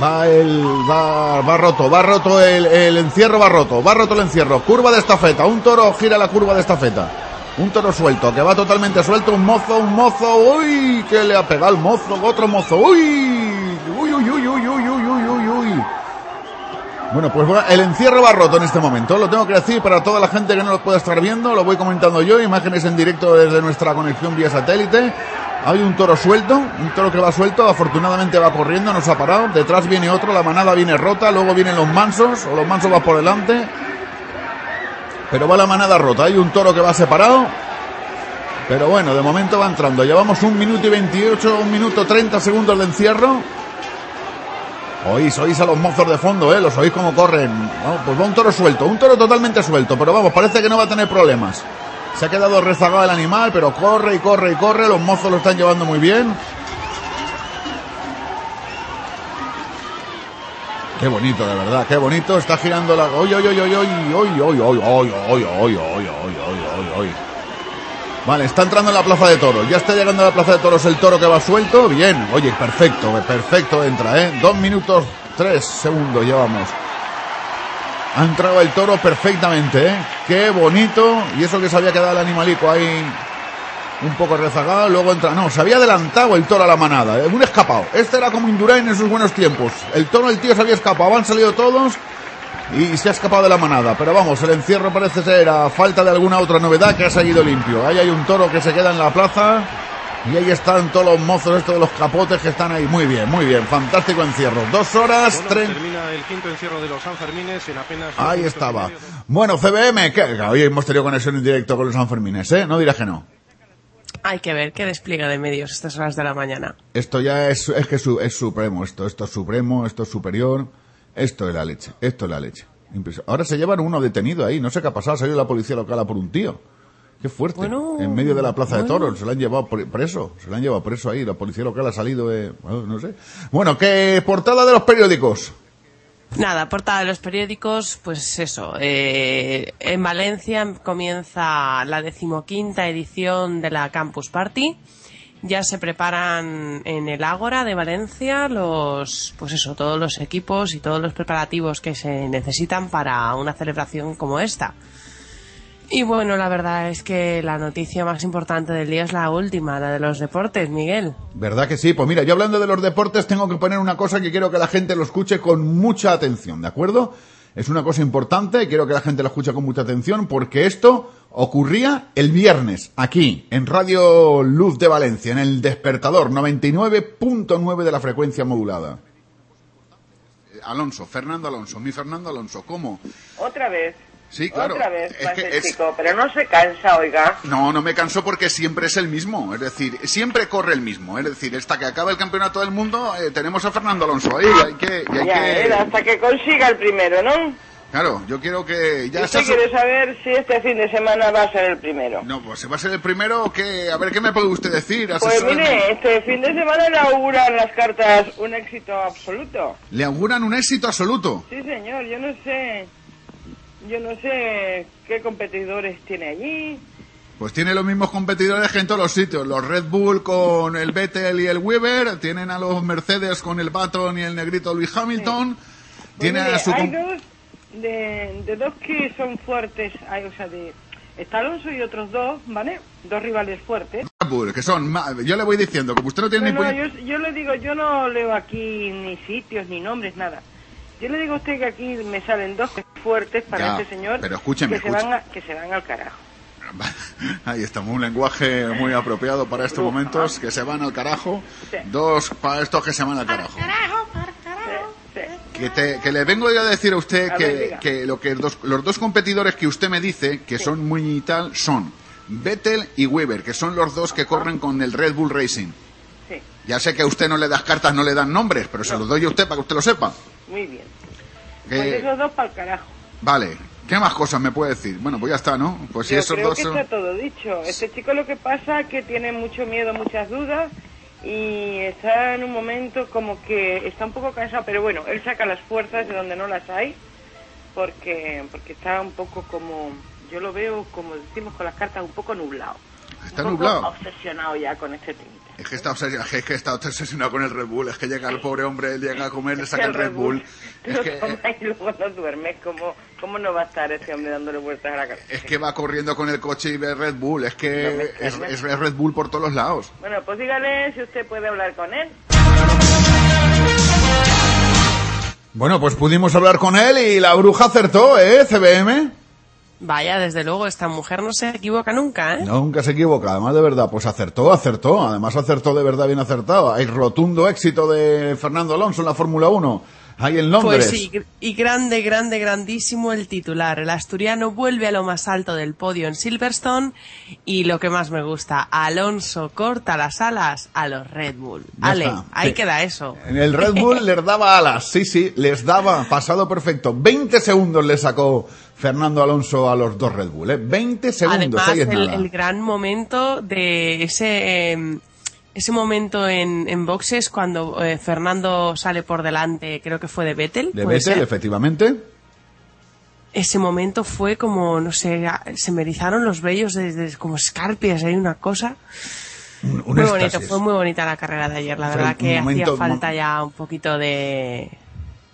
Va el, va, va roto, va roto el, el encierro, va roto, va roto el encierro. Curva de estafeta, un toro gira la curva de estafeta. Un toro suelto, que va totalmente suelto, un mozo, un mozo, uy, que le ha pegado el mozo, otro mozo, uy, uy, uy, uy, uy, uy, bueno, pues bueno, el encierro va roto en este momento, lo tengo que decir para toda la gente que no lo pueda estar viendo, lo voy comentando yo, imágenes en directo desde nuestra conexión vía satélite. Hay un toro suelto, un toro que va suelto, afortunadamente va corriendo, no se ha parado, detrás viene otro, la manada viene rota, luego vienen los mansos, o los mansos va por delante, pero va la manada rota, hay un toro que va separado, pero bueno, de momento va entrando, llevamos un minuto y 28, un minuto 30 segundos de encierro, Oís, oís a los mozos de fondo, ¿eh? Los oís como corren. Pues va un toro suelto, un toro totalmente suelto, pero vamos, parece que no va a tener problemas. Se ha quedado rezagado el animal, pero corre y corre y corre, los mozos lo están llevando muy bien. Qué bonito, de verdad, qué bonito. Está girando la... ¡Oy, oy, oy, oy, oy, oy, oy, oy, oy, oy, oy, oy, oy, oy, oy, oy! Vale, está entrando en la plaza de toros. Ya está llegando a la plaza de toros el toro que va suelto. Bien, oye, perfecto, perfecto entra, ¿eh? Dos minutos, tres segundos llevamos. Ha entrado el toro perfectamente, ¿eh? Qué bonito. Y eso que se había quedado el animalico ahí un poco rezagado. Luego entra... No, se había adelantado el toro a la manada. ¿eh? Un escapado. Este era como Indurain en sus buenos tiempos. El toro, el tío se había escapado. Han salido todos y se ha escapado de la manada. Pero vamos, el encierro parece ser a falta de alguna otra novedad que ha seguido limpio. Ahí hay un toro que se queda en la plaza y ahí están todos los mozos estos de los capotes que están ahí. Muy bien, muy bien, fantástico encierro. Dos horas, Bueno, tres... Termina el quinto encierro de los Sanfermines en apenas. Ahí estaba. medio. Bueno, CBM, que hoy hemos tenido conexión en directo con los Sanfermines, ¿eh? No dirás que no. Hay que ver qué despliega de medios a estas horas de la mañana. Esto ya es, es que su- es supremo, esto, esto es supremo, esto es superior, esto es la leche, esto es la leche. Ahora se llevan uno detenido ahí, no sé qué ha pasado, ha salido la policía local a por un tío. Qué fuerte. Bueno, en medio de la plaza de toros, se lo han llevado pre- preso, se lo han llevado preso ahí, la policía local ha salido, eh, bueno, no sé. Bueno, ¿qué portada de los periódicos? Nada, portada de los periódicos, pues eso. eh, en Valencia comienza la decimoquinta edición de la Campus Party. Ya se preparan en el Ágora de Valencia los, pues eso, todos los equipos y todos los preparativos que se necesitan para una celebración como esta. Y bueno, la verdad es que la noticia más importante del día es la última, la de los deportes, Miguel. ¿Verdad que sí? Pues mira, yo hablando de los deportes tengo que poner una cosa que quiero que la gente lo escuche con mucha atención, ¿de acuerdo? Es una cosa importante y quiero que la gente lo escuche con mucha atención porque esto ocurría el viernes aquí en Radio Luz de Valencia, en el despertador 99.9 de la frecuencia modulada. Alonso, Fernando Alonso, mi Fernando Alonso, ¿cómo? Otra vez. Sí, claro. Otra vez, Es que ese es- chico, pero no se cansa, oiga. No, no me canso porque siempre es el mismo. Es decir, siempre corre el mismo. Es decir, hasta que acabe el campeonato del mundo eh, tenemos a Fernando Alonso ahí. Hay que, y hay Ya, que- era hasta que consiga el primero, ¿no? Claro, yo quiero que ya Usted quiere saber si este fin de semana va a ser el primero. No, pues se va a ser el primero que... A ver, ¿qué me puede usted decir? Pues mire, este fin de semana le auguran las cartas un éxito absoluto. Le auguran un éxito absoluto. Sí, señor, yo no sé, yo no sé qué competidores tiene allí. Pues tiene los mismos competidores que en todos los sitios. Los Red Bull con el Vettel y el Weber. Tienen a los Mercedes con el Baton y el negrito Luis Hamilton. Pues Tiene mire, a su... de, de dos que son fuertes, hay, o sea, de está Alonso y otros dos, ¿vale? Dos rivales fuertes. Que son... Yo le voy diciendo, como usted no tiene No, ni... no, yo, yo le digo, yo no leo aquí ni sitios, ni nombres, nada. Yo le digo a usted que aquí me salen dos fuertes para Ya, este señor pero escúcheme, que, se van a- que se van al carajo. [LAUGHS] Ahí estamos, un lenguaje muy apropiado para estos momentos, que se van al carajo. Dos para estos que se van al carajo. Que, te- que le vengo yo a decir a usted A que, ver, que lo que dos- los dos competidores que usted me dice que son muy tal son Vettel y Weber, que son los dos que corren con el Red Bull Racing. Sí. Ya sé que a usted no le das cartas, no le dan nombres, pero se los doy a usted para que usted lo sepa. Muy bien. Que- Pues esos dos para el carajo. Vale, ¿qué más cosas me puede decir? Bueno, pues ya está, ¿no? Pues si esos creo dos que son... está todo dicho. Este chico lo que pasa es que tiene mucho miedo, muchas dudas y está en un momento como que está un poco cansado, pero bueno, él saca las fuerzas de donde no las hay porque porque está un poco como yo lo veo como decimos con las cartas un poco nublado. Está un poco nublado. obsesionado ya con este tema. Es que está obsesionado, es que está obsesionado con el Red Bull, es que llega el pobre hombre, él llega a comer, le Es [LAUGHS] saca el Red Bull. Te [LAUGHS] Es lo que, y luego no duermes. ¿Cómo, ¿Cómo no va a estar ese hombre dándole vueltas a la cabeza? es que va corriendo con el coche y ve Red Bull, es No que es, extraña. es Red Bull por todos los lados. Bueno, pues dígale si usted puede hablar con él. Bueno, pues pudimos hablar con él y la bruja acertó, ¿eh, CBM? Vaya, desde luego, esta mujer no se equivoca nunca, ¿eh? Nunca se equivoca, además de verdad, pues acertó, acertó, además acertó de verdad bien acertado. Hay rotundo éxito de Fernando Alonso en la Fórmula 1, ahí en Londres. Pues sí, y grande, grande, grandísimo el titular. El asturiano vuelve a lo más alto del podio en Silverstone y lo que más me gusta, Alonso corta las alas a los Red Bull. Ya Ale, está. ahí Sí. queda eso. En el Red Bull [LAUGHS] les daba alas, sí, sí, les daba, pasado perfecto. 20 segundos le sacó Fernando Alonso a los dos Red Bull, ¿eh? 20 segundos, Además, ahí es el, nada. el gran momento de ese... eh, ese momento en, en boxes cuando eh, Fernando sale por delante, creo que fue de Vettel. De ¿puede Vettel, ser? efectivamente. ese momento fue como, no sé, se me erizaron los vellos desde como escarpias, hay una cosa. Un, un muy bonito, éxtasis. fue muy bonita la carrera de ayer, la Fue verdad que hacía falta ya un poquito de,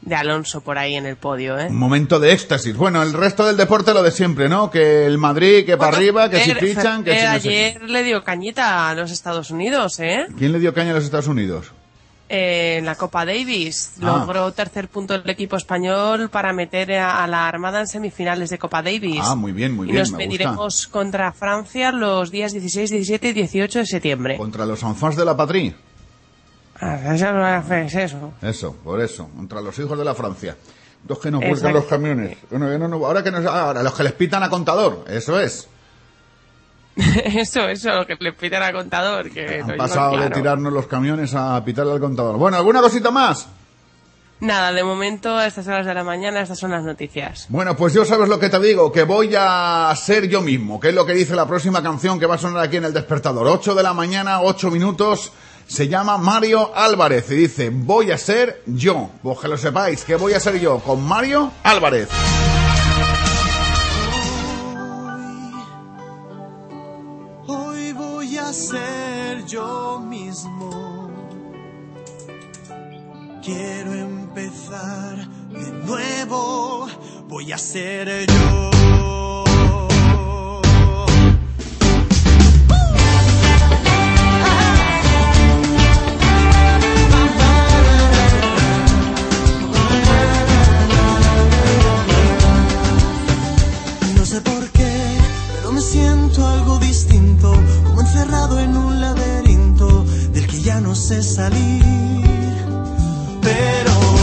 de Alonso por ahí en el podio, ¿eh? Un momento de éxtasis. Bueno, el resto del deporte lo de siempre, ¿no? Que el Madrid, que para arriba, que si fichan, que Fer si no sé ayer le dio cañita a los Estados Unidos, ¿eh? ¿Quién le dio caña a los Estados Unidos? Eh, en la Copa Davis Ah. logró tercer punto el equipo español para meter a, a la Armada en semifinales de Copa Davis. Ah, muy bien, muy y bien, nos me gusta. contra Francia los días 16, 17 y 18 de septiembre. Contra los enfants de la patrie. Eso no es eso. Eso, por eso. Contra los hijos de la Francia. Los que nos vuelcan los camiones. Bueno, yo no- no- ahora que nos, ahora, los que les pitan a contador. Eso es. [LAUGHS] eso, eso, lo que le piden al contador. Que Han pasado claro. de tirarnos los camiones a pitarle al contador. Bueno, ¿alguna cosita más? Nada, de momento, a estas horas de la mañana, estas son las noticias. Bueno, pues yo sabes lo que te digo, que voy a ser yo mismo, que es lo que dice la próxima canción que va a sonar aquí en el despertador. 8 de la mañana, 8 minutos, se llama Mario Álvarez y dice, voy a ser yo. Pues que lo sepáis, que voy a ser yo con Mario Álvarez. Hoy voy a ser yo mismo. Quiero empezar de nuevo. Voy a ser yo. siento algo distinto, como encerrado en un laberinto del que ya no sé salir. Pero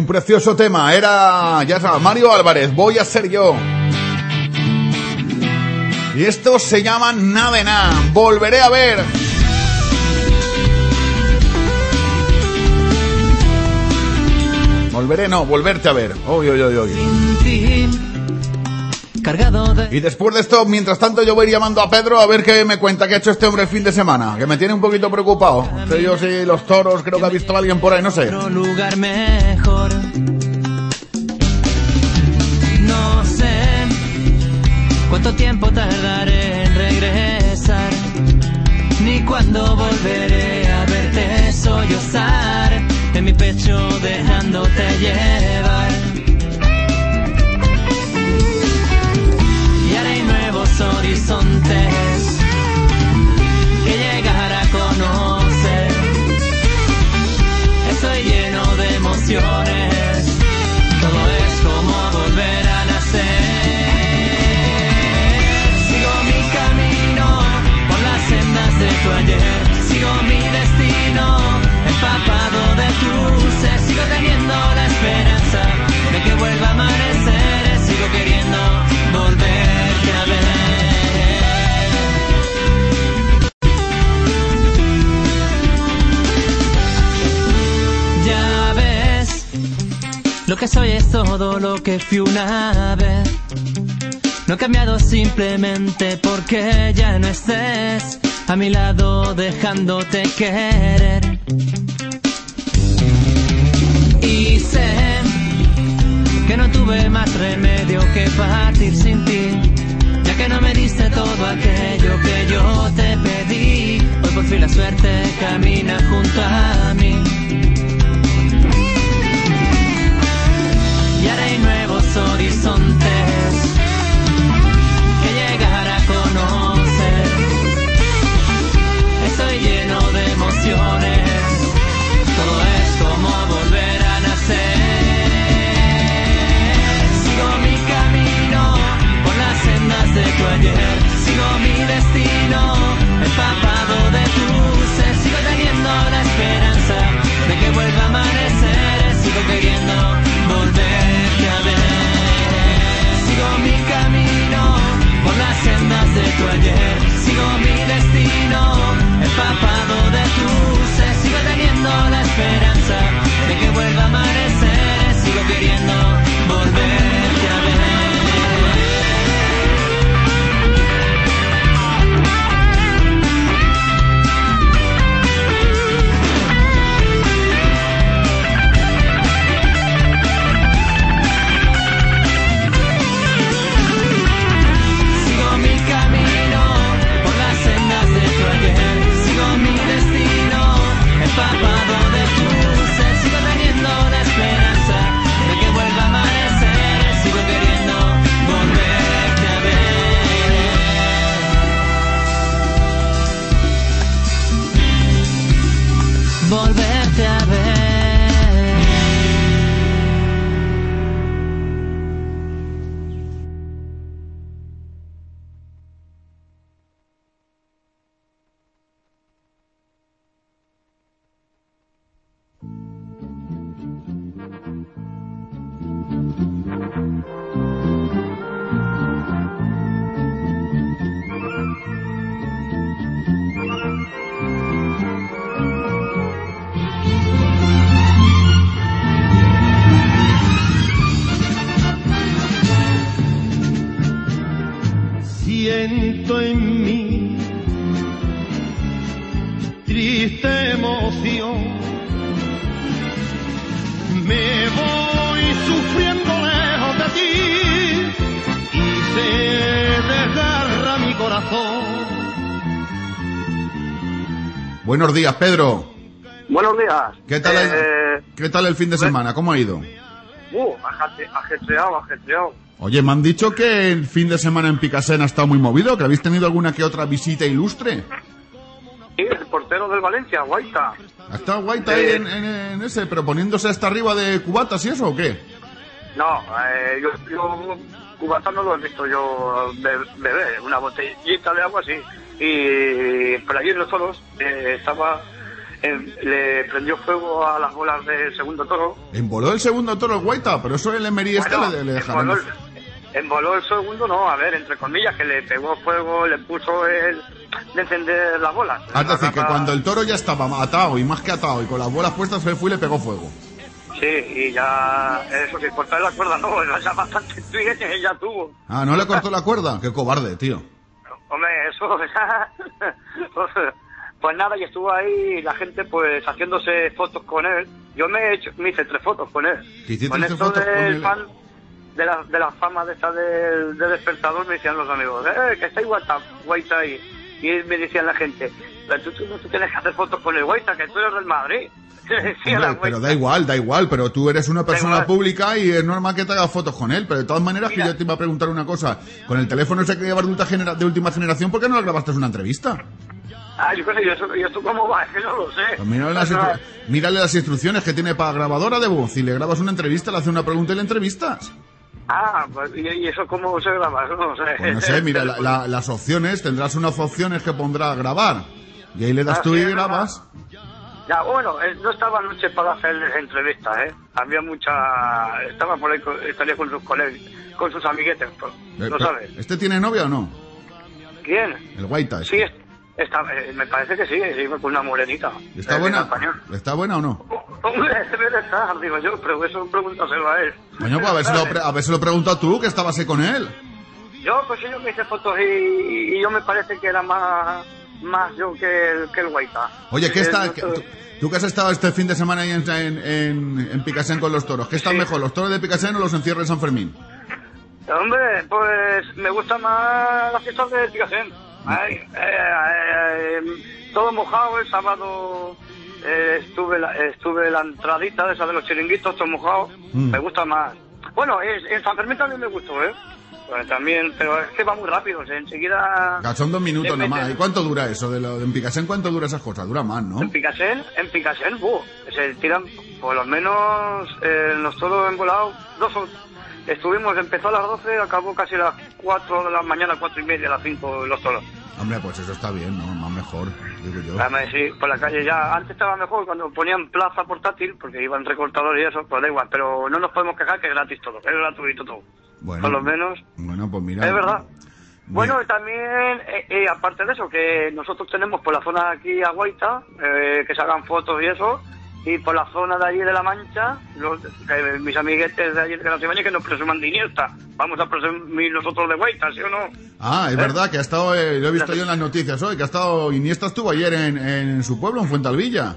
un precioso tema. Era, ya sabes, Mario Álvarez, voy a ser yo. Y esto se llama Nada de Nada. Volveré a ver. Volveré, no, volverte a ver. Cargado de... Y después de esto, mientras tanto, yo voy a ir llamando a Pedro a ver qué me cuenta que ha hecho este hombre el fin de semana. Que me tiene un poquito preocupado. Sé yo si los toros, creo que ha visto a alguien por ahí, no sé. lugar mejor. No sé cuánto tiempo tardaré en regresar, ni cuándo volveré a verte sollozar en mi pecho dejándote llevar. Que soy es todo lo que fui una vez. No he cambiado simplemente porque ya no estés a mi lado dejándote querer. Y sé que no tuve más remedio que partir sin ti, ya que no me diste todo aquello que yo te pedí. Hoy por fin la suerte camina junto a mí. horizontes que llegar a conocer. Estoy lleno de emociones, todo es como volver a nacer. Sigo mi camino por las sendas de tu ayer, sigo mi destino. camino empapado de tus sigo teniendo la esperanza de que vuelva a amanecer. Buenos días, Pedro. Buenos días. ¿Qué tal, el, Eh, ¿Qué tal el fin de semana? ¿Cómo ha ido? uh, ajetreado, ajetreado. Oye, me han dicho que el fin de semana en Picasen ha estado muy movido, que habéis tenido alguna que otra visita ilustre. Sí, el portero del Valencia, Guaita. ¿Ha estado Guaita ahí en, en- en ese, pero poniéndose hasta arriba de cubatas y eso o qué? No, eh, yo, yo cubata no lo he visto yo be- beber, una botellita de agua así. Y por allí en los toros eh, estaba, eh, le prendió fuego a las bolas del segundo toro. Envoló el segundo toro el Guaita, pero eso el Emery este Bueno, le, le dejarán... envoló, envoló el segundo, no, a ver, entre comillas, que le pegó fuego, le puso el de encender las bolas. Ah, Es decir, que cuando el toro ya estaba atado y más que atado y con las bolas puestas, se fue y le pegó fuego. Sí, y ya, eso sí, cortar la cuerda no, [LAUGHS] ya bastante ya tuvo. Ah, ¿no le cortó la cuerda? Qué cobarde, tío. Hombre, eso [LAUGHS] Pues nada, y estuvo ahí la gente pues haciéndose fotos con él. Yo me, he hecho, me hice tres fotos con él. ¿Te hiciste Con esto del fan, de la, de la fama de esta del, del despertador, me decían los amigos, eh, que está guaita, guaita ahí. Y me decían la gente, pero tú, tú no tú tienes que hacer fotos con el guaita, que tú eres del Madrid. [LAUGHS] Sí, Hombre, la pero da igual, da igual, pero tú eres una persona pública y es normal que te hagas fotos con él. Pero de todas maneras, que yo te iba a preguntar una cosa. Con el teléfono ese que llevas de, última generación, ¿por qué no le grabaste una entrevista? Ah, yo qué sé, ¿y esto, y esto cómo va? [LAUGHS] Es que no lo sé. Pues mírale las, No, mírale las instrucciones que tiene para grabadora de voz. Si le grabas una entrevista, le hace una pregunta y le entrevistas. Ah, pues, ¿y, eso cómo se graba? Eso no sé. Pues no sé, mira, la- la- las opciones, tendrás unas opciones que pondrá grabar. Y ahí le das Ah, tú y grabas. Ya, bueno, eh, no estaba anoche para hacer entrevistas, ¿eh? Había mucha... Estaba por ahí, con- estaría con sus colegas, con sus amiguetes, pues, Eh, ¿lo pero, sabes? ¿Este tiene novia o no? ¿Quién? El Guaita. Sí, es- está, eh, me parece que sí, sí, con una morenita. ¿Está Eh, buena? ¿Está buena o no? [LAUGHS] Hombre, debe de estar, digo yo, pero eso pregúntaselo a él. Coño, pues a ver si lo, pre- a ver si lo preguntas tú, que estabas ahí con él. Yo, pues yo me hice fotos y, y yo me parece que era más, más yo que el, que el Guaita. Oye, ¿qué Eh, está, no que- tú, que has estado este fin de semana ahí en, en, en, en Picasen con los toros, ¿qué está mejor, los toros de Picasen o los encierros de San Fermín? Hombre, pues me gusta más la fiesta de Picasen. Ay, eh, eh, eh, todo mojado el sábado. eh, estuve la, estuve la entradita de esa de los chiringuitos, todo mojado. Mm. Me gusta más. Bueno, en San Fermín también me gustó, ¿eh? Pues también, pero es que va muy rápido, o sea, enseguida... Son dos minutos nomás. ¿Y cuánto dura eso? De lo, de en Picasen, ¿cuánto dura esas cosas? Dura más, ¿no? En Picasen, en Picasen, buh, se tiran por lo menos eh, los toros envolados, dos o- Estuvimos, empezó a las 12, acabó casi a las 4 de la mañana, 4 y media, a las 5 los toros. Hombre, pues eso está bien, ¿no? Más mejor, digo yo. Dame, sí, por la calle ya. Antes estaba mejor cuando ponían plaza portátil, porque iban recortadores y eso, pues da igual. Pero no nos podemos quejar que es gratis todo, es gratuito todo. Bueno, Por lo menos, bueno, pues mira. es verdad. Bueno, también, eh, eh, aparte de eso, que nosotros tenemos por la zona de aquí a Guaita, eh, que se hagan fotos y eso, y por la zona de allí de La Mancha, los, mis amiguetes de allí de Calatibáñez que nos presuman de Iniesta. Vamos a presumir nosotros de Guaita, ¿sí o no? Ah, es ¿Eh? verdad que ha estado, lo he visto yo en las noticias hoy, que ha estado, Iniesta estuvo ayer en, en su pueblo, en Fuentalvilla.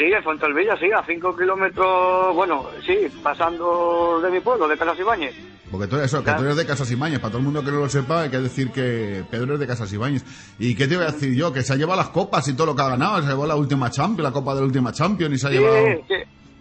Sí, en Fuentelvilla, sí, a 5 kilómetros, bueno, sí, pasando de mi pueblo, de Casas Ibáñez. Porque tú, eso, que tú eres de Casas Ibáñez, para todo el mundo que no lo sepa, hay que decir que Pedro es de Casas Ibáñez. ¿Y qué te iba a decir yo? Que se ha llevado las copas y todo lo que ha ganado, se llevó la última Champions, la Copa de la última Champions y se ha Sí, llevado...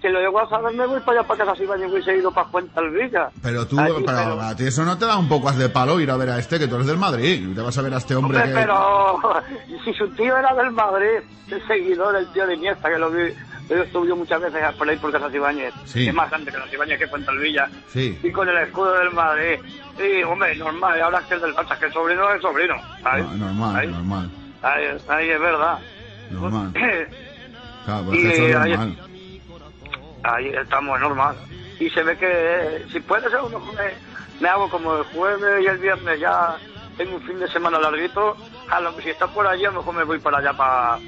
que lo llegó a saber, me voy para allá, para Casas Ibáñez, hubiese ido para Fuentelvilla. Pero tú, Allí, pero, pero- a ti eso no te da un poco de palo ir a ver a este, que tú eres del Madrid, te vas a ver a este hombre Hombre, que... pero [LAUGHS] si su tío era del Madrid, el seguidor del tío de Iniesta, que lo vi, yo estuve muchas veces por ahí por Casas Ibáñez, Sí. que es más grande que Casas Ibáñez que Fuentelvilla, Sí. y con el escudo del Madrid. Y, hombre, normal, ahora es que el del Barça, que el sobrino es el sobrino, ¿sabes? No, normal, normal, Ahí, ahí es verdad. normal. [CLEARS THROAT] Claro, pues Y es normal. Ahí estamos normal. Y se ve que eh, si puede ser uno me, me hago como el jueves y el viernes ya tengo un fin de semana larguito. A lo, si está por allí, a lo mejor me voy para allá para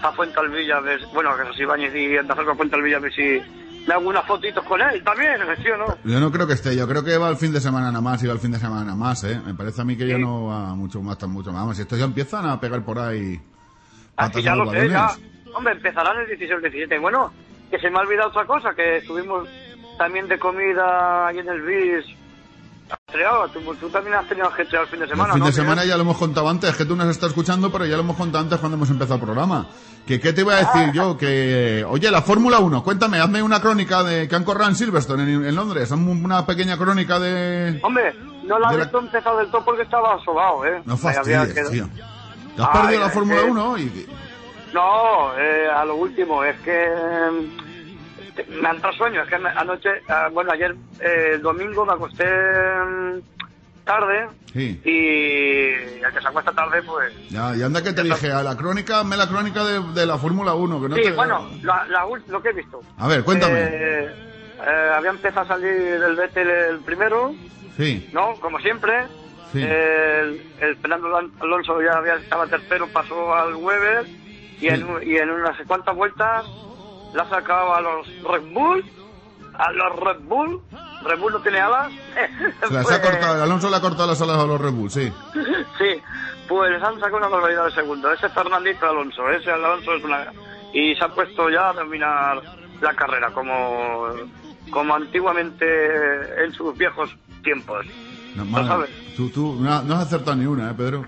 pa Fuentalvilla, a ver, bueno, que si Ibáñez y andar a Fuentalvilla a ver si, me hago unas fotitos con él también, ¿sí o no? Yo no creo que esté, yo creo que va el fin de semana nada más, iba el fin de semana nada más, ¿eh? Me parece a mí que ya no va mucho más, tan mucho más. Vamos, si estos ya empiezan a pegar por ahí. Así ya lo sé, ya. Hombre, empezarán el 16 o el 17. Bueno, que se me ha olvidado otra cosa, que estuvimos también de comida ahí en el BIS. Tú, tú también has tenido ajetreado el fin de El semana, fin ¿no? de semana ya lo hemos contado antes, es que tú nos estás escuchando, pero ya lo hemos contado antes cuando hemos empezado el programa. Que, ¿Qué te iba a decir yo? Que, oye, la Fórmula 1, cuéntame, hazme una crónica de que han corrido en Silverstone, en, en Londres, hazme una pequeña crónica de... Hombre, no la he la- empezado del todo porque estaba sobado, ¿eh? No fastidies, tío. ¿Te has Ay, perdido la Fórmula que- 1 hoy? No, eh, a lo último, es que te- me han entrado sueños, es que me- anoche, ah, bueno, ayer, eh, el domingo me acosté mm, tarde Sí. y el que se acuesta tarde, pues... Ya, y anda que te dije, a la crónica, hazme la crónica de, de la Fórmula 1, que no sí, te... bueno, la, lo que he visto. A ver, cuéntame. Eh, eh, había empezado a salir el Vettel el primero, Sí, ¿no? Como siempre. Sí. El, el Fernando Alon- Alonso ya había, estaba tercero, pasó al Weber y, en, y en unas cuantas vueltas la ha sacado a los Red Bull. A los Red Bull. Red Bull no tiene alas. [LAUGHS] las Pues, ha cortado, Alonso le ha cortado las alas a los Red Bull, sí. [LAUGHS] sí, pues les han sacado una barbaridad de segundo. Ese Fernandito Alonso, ese Alonso es una... Y se ha puesto ya a dominar la carrera, como, como antiguamente en sus viejos tiempos. No, ¿Lo madre, sabes? tú, tú no, no has acertado ni una, ¿eh, Pedro?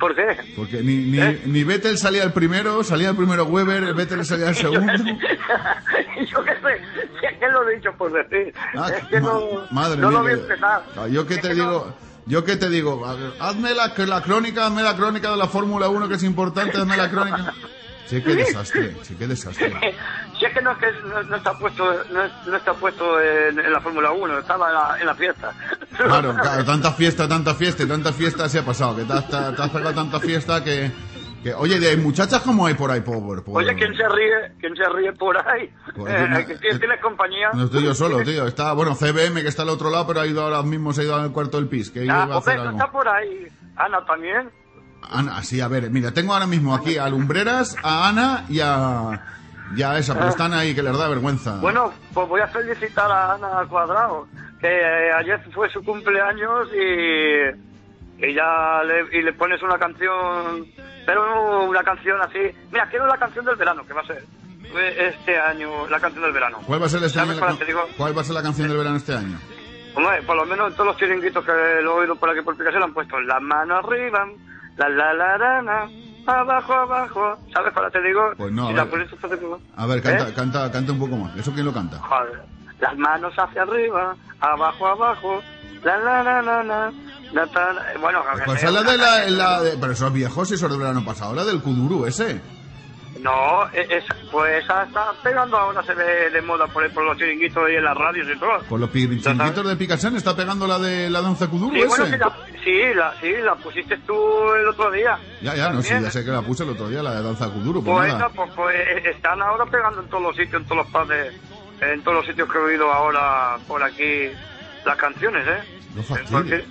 ¿Por qué? Porque ni, ni, ¿Eh? ni Vettel salía el primero, salía el primero Weber, Vettel salía el [LAUGHS] segundo. [LAUGHS] Yo qué sé, que lo he dicho por decir. Ah, es que ma- no, madre no mía, lo voy a que- empezar. Ah, Yo que Es te que digo, yo que te digo, hazme la, la crónica, hazme la crónica de la Fórmula 1 que es importante, hazme la crónica. [LAUGHS] Sí, qué desastre, sí, qué desastre. Si es que no, que no, no está puesto, no, no está puesto en, en la Fórmula 1, estaba en la, en la fiesta. Claro, [LAUGHS] claro, tanta fiesta, tanta fiesta tanta fiesta se ha pasado, que te has, te has sacado tanta fiesta que, que... Oye, de muchachas como hay por ahí, por... por- Oye, ¿quién se ríe? ¿Quién se ríe por ahí? Por Eh, que tienes, tienes compañía. No estoy yo solo, tío. Está, bueno, CBM que está al otro lado, pero ha ido ahora mismo, se ha ido al cuarto del pis, que iba Ah, a hacer hombre, ¿no está por ahí Ana también. Ana, sí, a ver, mira, tengo ahora mismo aquí a Lumbreras, a Ana y a, y a esa, pero Ah. están ahí que les da vergüenza. Bueno, pues voy a felicitar a Ana Cuadrado, que eh, ayer fue su cumpleaños y, y ya le, y le pones una canción, pero no una canción así. Mira, quiero la canción del verano, que va a ser este año, la canción del verano. ¿Cuál va a ser este ¿Sabes año cuál la, te digo? ¿Cuál va a ser la canción del verano este año? Hombre, por lo menos en todos los chiringuitos que lo he oído por aquí por Picasso le han puesto la mano arriba, la la la la, la, abajo, abajo. ¿Sabes cuál te digo? Pues no, a la ver. digo. A ver, canta, ¿Eh? canta, canta un poco más. ¿Eso quién lo canta? Joder. Las manos hacia arriba, abajo, abajo, la la la la la. la, ta, la. Bueno, Pues es la de la, la de, pero esos viejos, esos del verano pasado, la del Kuduru ese. No, e- es, pues esa está pegando ahora, se ve de moda por, por los chiringuitos y en las radios y todo. Por los pirinchitos de Picasso está pegando la de la danza Kuduru Sí, bueno, ese. la, sí, la, sí, la pusiste tú el otro día. Ya, ya, no, sí, ya sé que la puse el otro día, la de danza Kuduru, pues Pues, pues, pues, están ahora pegando en todos los sitios, en todos los padres, en todos los sitios que he oído ahora por aquí las canciones, ¿eh? No. Porque-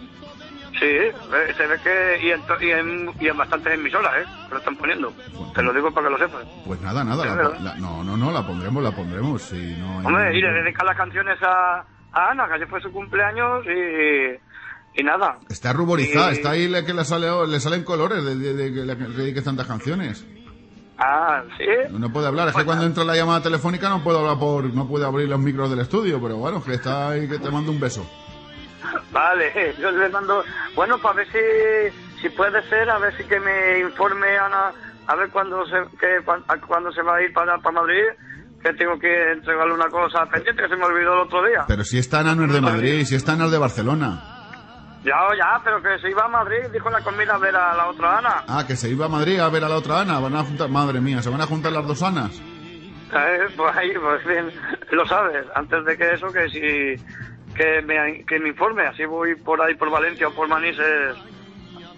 sí, eh, se ve que y en, y en, y en bastantes emisoras, ¿eh? Que lo están poniendo. Te lo digo para que lo sepas. Pues nada, nada, la- la- no, no, no, la pondremos, la pondremos, sí, no. Hombre, y ningún- le dedican las canciones a, a Ana, que ayer fue su cumpleaños y, y nada. Está ruborizada, Y- está ahí la que le, sale, le salen colores de, de- de que le dediques tantas canciones. Ah, sí. No puede hablar, es que cuando entra la llamada telefónica no puedo hablar por, no puede abrir los micros del estudio, pero bueno, que está ahí que te mando un beso. [LAUGHS] Vale, [LAUGHS] yo le mando. Bueno, para ver si, si puede ser, a ver si que me informe Ana, a ver cuándo se, que, cuándo se va a ir para, para Madrid, que tengo que entregarle una cosa pendiente que se me olvidó el otro día. Pero si está Ana no es de Madrid, si está Ana es de Barcelona. Ya, ya, pero que se iba a Madrid, dijo la comida a ver a la otra Ana. Ah, que se iba a Madrid a ver a la otra Ana, van a juntar, madre mía, se van a juntar las dos Anas. Eh, pues ahí, pues bien, lo sabes, antes de que eso, que si, que me, que me informe, así voy por ahí, por Valencia o por Manises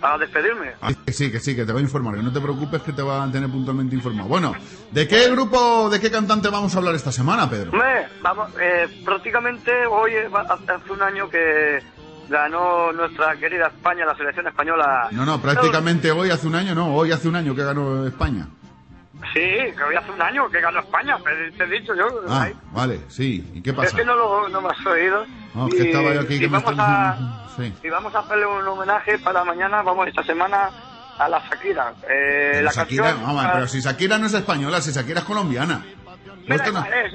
a despedirme. Ah, que sí, que sí, que te va a informar, que no te preocupes que te va a tener puntualmente informado. Bueno, ¿de qué grupo, de qué cantante vamos a hablar esta semana, Pedro? Hombre, vamos, eh, prácticamente hoy eh, hace un año que ganó nuestra querida España, la selección española. No, no, prácticamente hoy hace un año, no, hoy hace un año que ganó España. Sí, que hoy hace un año que ganó España, te, he dicho yo. Ah, vale, sí. ¿Y qué es pasa? que no, lo, no me has oído. No, es que estaba yo aquí y que me vamos están a, Sí. y vamos a hacerle un homenaje para mañana, vamos esta semana, a la Shakira. Eh, la Shakira, canción, vamos, pero si Shakira no es española, si Shakira es colombiana. No- eh,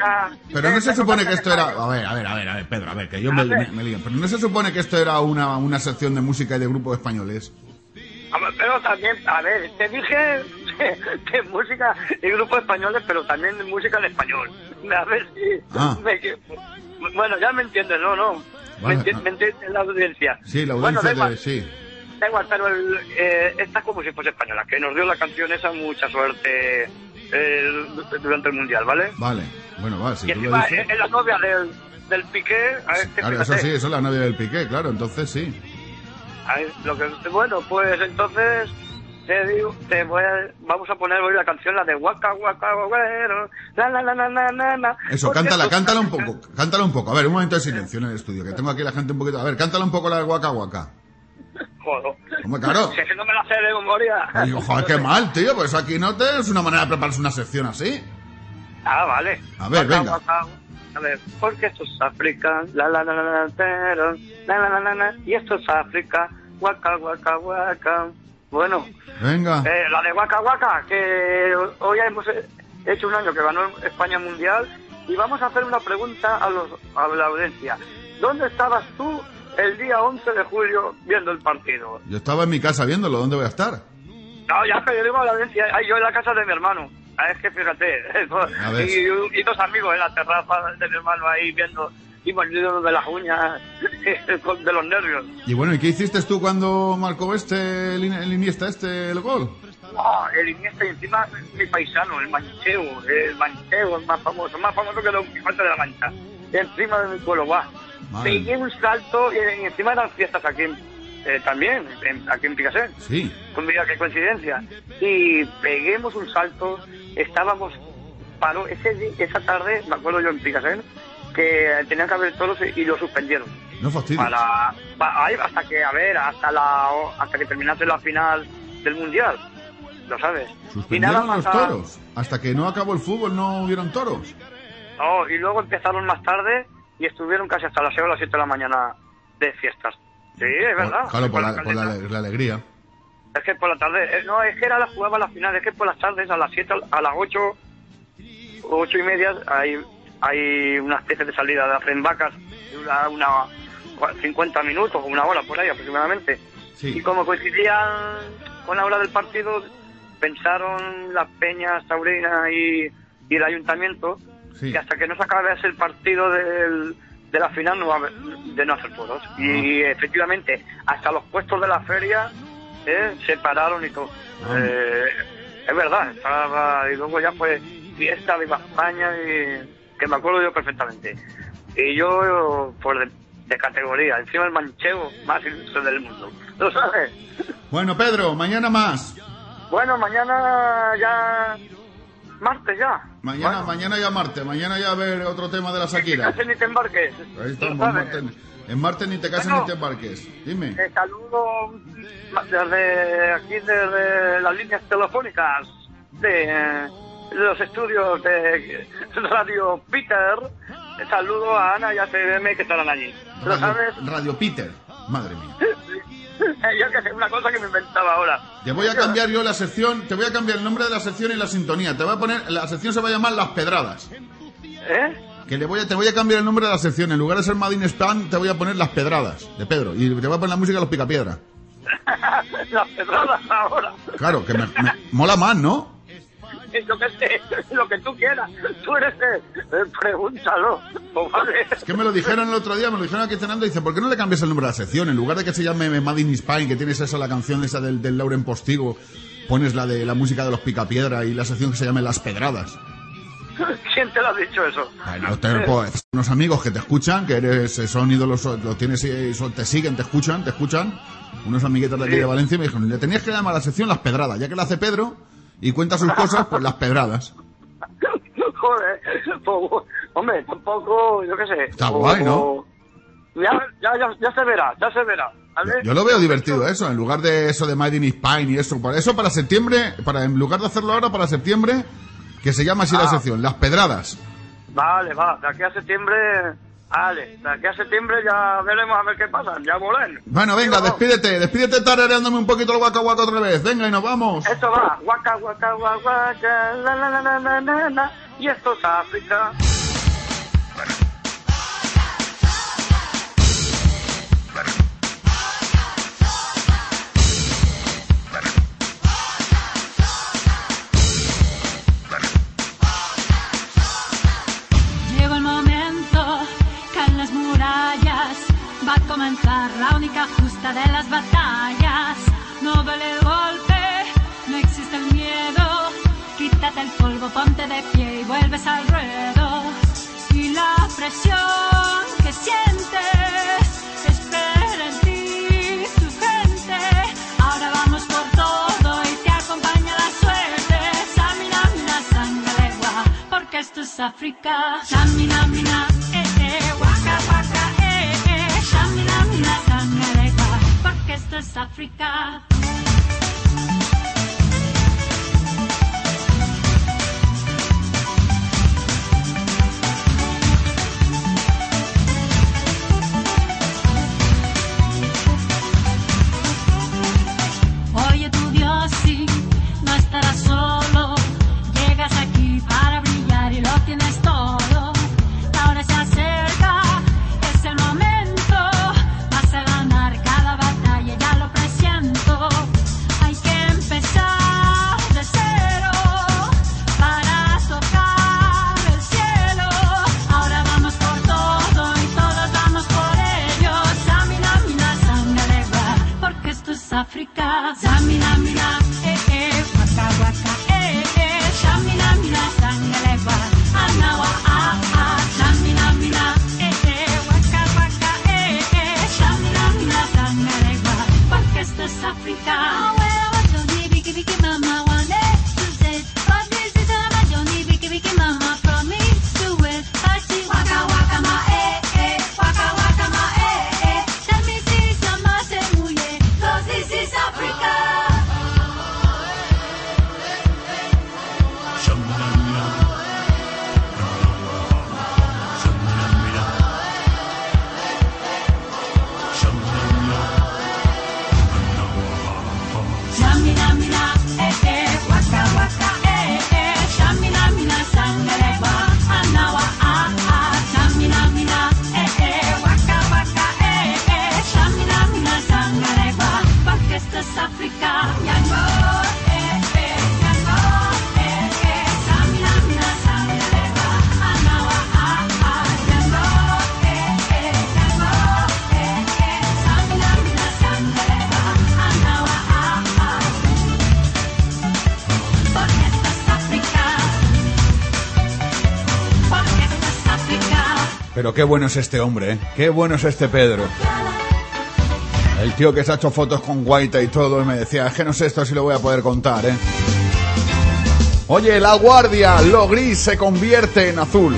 Pero no eh, se supone que que esto era... A ver, a ver, a ver, a ver, Pedro, a ver, que yo me, me, me lío. Pero no se supone que esto era una, una sección de música y de grupos españoles. A ver, Pero también, a ver, te dije [LAUGHS] de, música y grupos españoles, pero también música en español. A ver si... Ah. me que- bueno, ya me entiendes, ¿no? no. Vale, me, ah. me entiende la audiencia. Sí, la Bueno, audiencia da igual. de... Sí. Da igual, pero el, eh, esta como si fuese española, que nos dio la canción esa mucha suerte eh, durante el Mundial, ¿vale? Vale. Bueno, va, si y tú lo encima dices... es, la novia del, del Piqué. A ver, que Claro, eso sí, eso es la novia del Piqué, claro, entonces sí. a ver, lo que, bueno, pues entonces te digo, te voy a, vamos a poner hoy la canción, la de Waka Waka Guero, la la la la la la. Eso, cántala, esto- cántala un poco, cántala un poco. A ver, un momento de silencio en el estudio, que tengo aquí la gente un poquito... A ver, cántala un poco la de Waka Waka. Joder. Hombre, claro. Si es que no me la sé de memoria. Ay, joder, qué [LAUGHS] mal, tío, pues aquí no te es una manera de prepararse una sección así. Ah, vale. A ver, venga. A ver, porque esto es África, la la la la la la la la la la, y esto es África, waka waka waka. Bueno, Venga. eh, la de waka waka, que hoy hemos hecho un año que ganó España Mundial, y vamos a hacer una pregunta a, los, a la audiencia. ¿Dónde estabas tú el día 11 de julio viendo el partido? Yo estaba en mi casa viéndolo, ¿dónde voy a estar? No, ya que yo digo a la audiencia, yo en la casa de mi hermano. Ah, es que fíjate, [LAUGHS] y, y dos amigos en la terraza de mi hermano ahí viendo y mordiendo de las uñas [LAUGHS] de los nervios. Y bueno, ¿y qué hiciste tú cuando marcó este, el, el Iniesta este, el gol? Ah, el Iniesta y encima mi paisano, el manchego, el manchego, el más famoso, más famoso que Don Quijote de la Mancha. Encima de mi pueblo, va. Pegué un salto y, encima eran fiestas aquí eh, también, en- aquí en Picassé. Sí. Pues mira qué coincidencia. Y peguemos un salto, estábamos, paró ese esa tarde, me acuerdo yo en Picasen, que tenían que haber toros y, y lo suspendieron. No fastidies. Para, pa- ahí hasta que, a ver, hasta la hasta que terminase la final del Mundial. Lo sabes. Y nada Suspendieron más los a- toros. Hasta que no acabó el fútbol no hubieron toros. No, y luego empezaron más tarde y estuvieron casi hasta las 6 o las 7 de la mañana de fiestas. Sí, es verdad. Claro, por, la, por la, caleta. la alegría. Es que por la tarde, eh, no, es que era la jugaba la final, es que por las tardes a las 7, a las 8, 8 y media hay, hay una especie de salida de hacen vacas de una, una cua- 50 minutos o una hora por ahí aproximadamente. Y como coincidían con la hora del partido, pensaron las peñas taurinas y, y el ayuntamiento Sí. que hasta que no se acabase el partido del, de la final no va a haber- de no hacer toros. Y efectivamente, hasta los puestos de la feria eh, se pararon y todo. Eh, es verdad, estaba, y luego ya fue fiesta, viva España, y que me acuerdo yo perfectamente. Y yo, pues de, de categoría, encima el manchego más ilustre del mundo. [LAUGHS] ¿Lo sabes? Bueno, Pedro, mañana más. Bueno, mañana ya... Martes ya. Mañana, mañana ya Marte, mañana ya a ver otro tema de la Shakira. Ni te embarques. Ahí estamos, ¿Lo en? Marte, en Marte ni te cases Bueno. ni te embarques. Dime. Te saludo desde aquí, desde las líneas telefónicas de, de los estudios de Radio Peter. Te saludo a Ana y a CBM que estarán allí. ¿Lo sabes? Radio Peter. Madre mía. [LAUGHS] [LAUGHS] yo que sé, una cosa que me inventaba ahora. Te voy a cambiar yo la sección, te voy a cambiar el nombre de la sección y la sintonía. Te voy a poner, la sección se va a llamar Las Pedradas. ¿Eh? Que le voy a, te voy a cambiar el nombre de la sección. En lugar de ser Madin Spam, te voy a poner Las Pedradas, de Pedro. Y te voy a poner la música de los Picapiedra. [LAUGHS] Las pedradas ahora. Claro, que me, me- mola más, ¿no? [LAUGHS] Yo que sé, lo que tú quieras. Tú eres el, pregúntalo. Pues vale. Es que me lo dijeron el otro día, me lo dijeron aquí cenando y dice, ¿por qué no le cambias el nombre de la sección? En lugar de que se llame Madin Spain, que tienes esa la canción esa del, del Lauren Postigo, pones la de la música de los Picapiedra y la sección que se llame Las Pedradas. [LAUGHS] ¿Quién te lo ha dicho eso? Bueno, te- pues, unos amigos que te escuchan, que eres, son ídolos, lo tienes, eh, son- te siguen, te escuchan, te escuchan. Unos amiguetos de aquí Sí. de Valencia me dijeron, le tenías que llamar a la sección Las Pedradas, ya que la hace Pedro y cuenta sus cosas, pues Las Pedradas. [LAUGHS] Joder, pues, hombre, tampoco, yo qué sé. Está o- guay, ¿no? Ya, ya, ya, ya se verá, ya se verá. ¿vale? Yo lo veo divertido eso, en lugar de eso de Made in Spain y eso. Para eso para septiembre, para en lugar de hacerlo ahora para septiembre, que se llama así la Ah. sección, las pedradas. Vale, va, de aquí a septiembre, vale, de aquí a septiembre ya veremos a ver qué pasa, ya molen. Bueno, venga, despídete, despídete tarareándome un poquito el guaca guaca otra vez. Venga y nos vamos. Esto va, guaca, guaca, guaca, guaca, la, la, la, la, la, la, la, y esto es África. La única justa de las batallas. No vale el golpe, no existe el miedo, quítate el polvo, ponte de pie y vuelves al ruedo. Y la presión que sientes, espera en ti tu gente. Ahora vamos por todo y te acompaña la suerte. Samina, mina, sangalegua, porque esto es África. Samina, mina, eh, eh, waka, waka. Sangalegua, porque esto es África. Afrika. Zamina, mina, mina. Pero qué bueno es este hombre, ¿eh? Qué bueno es este Pedro. El tío que se ha hecho fotos con Guaita y todo, y me decía, es que no sé esto si lo voy a poder contar, ¿eh? Oye, la guardia, lo gris se convierte en azul.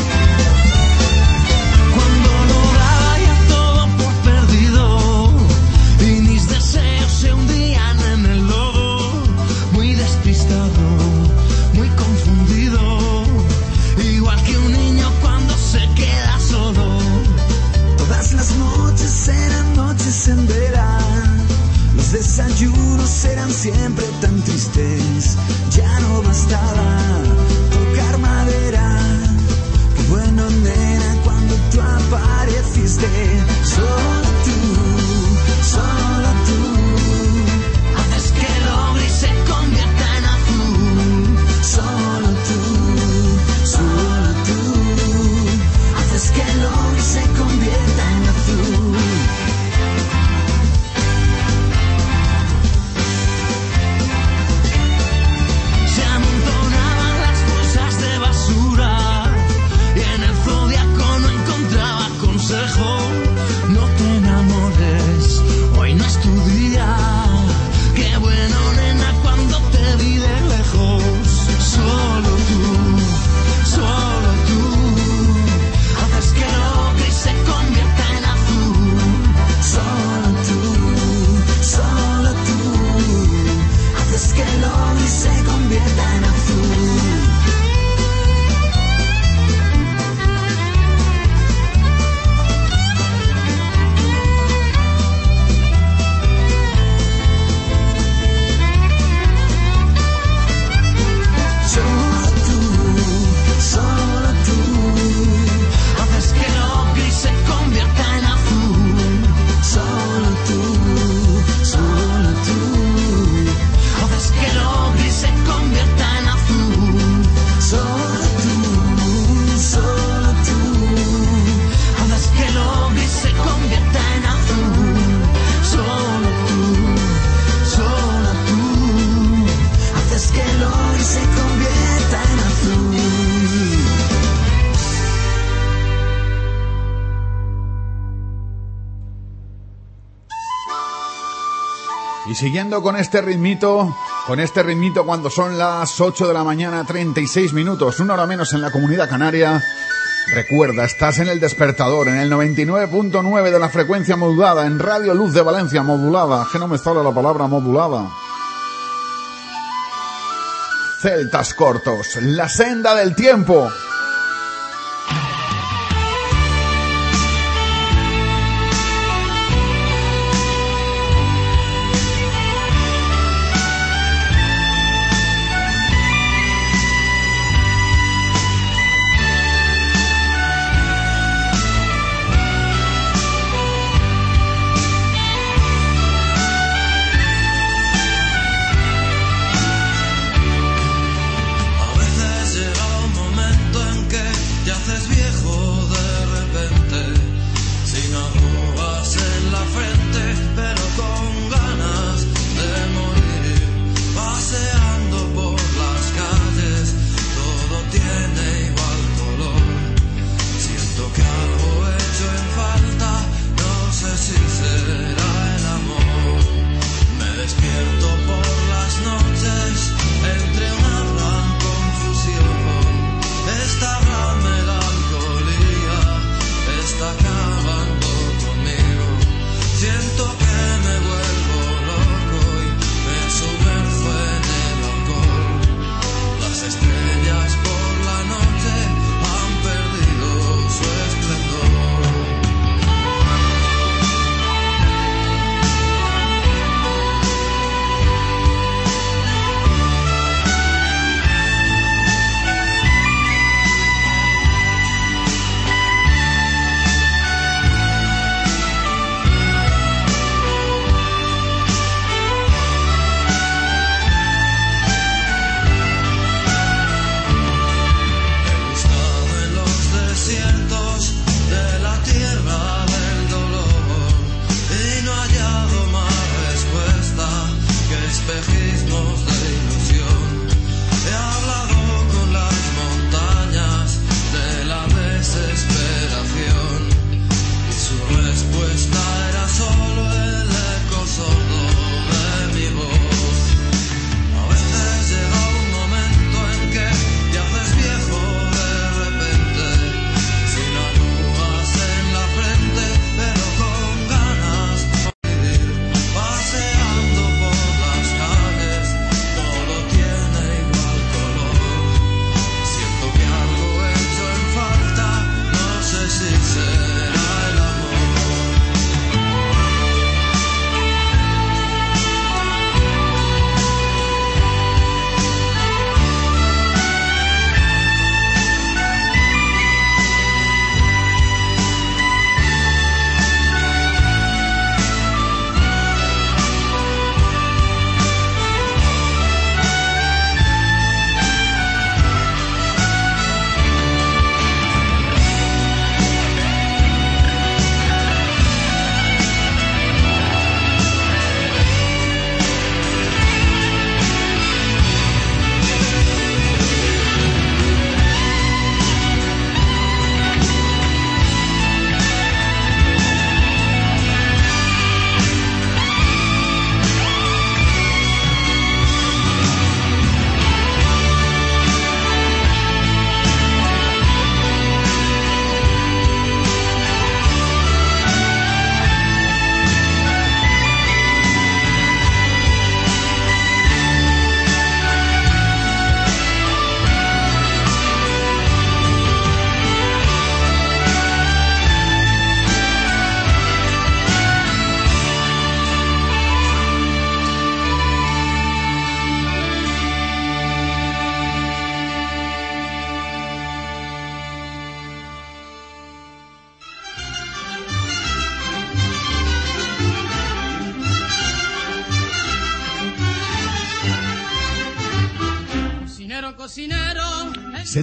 Con este ritmito, con este ritmito cuando son las 8 de la mañana, 36 minutos, una hora menos en la comunidad canaria. Recuerda, estás en el despertador, en el 99.9 de la frecuencia modulada, en Radio Luz de Valencia modulada, que no me sale la palabra modulada. Celtas cortos, la senda del tiempo.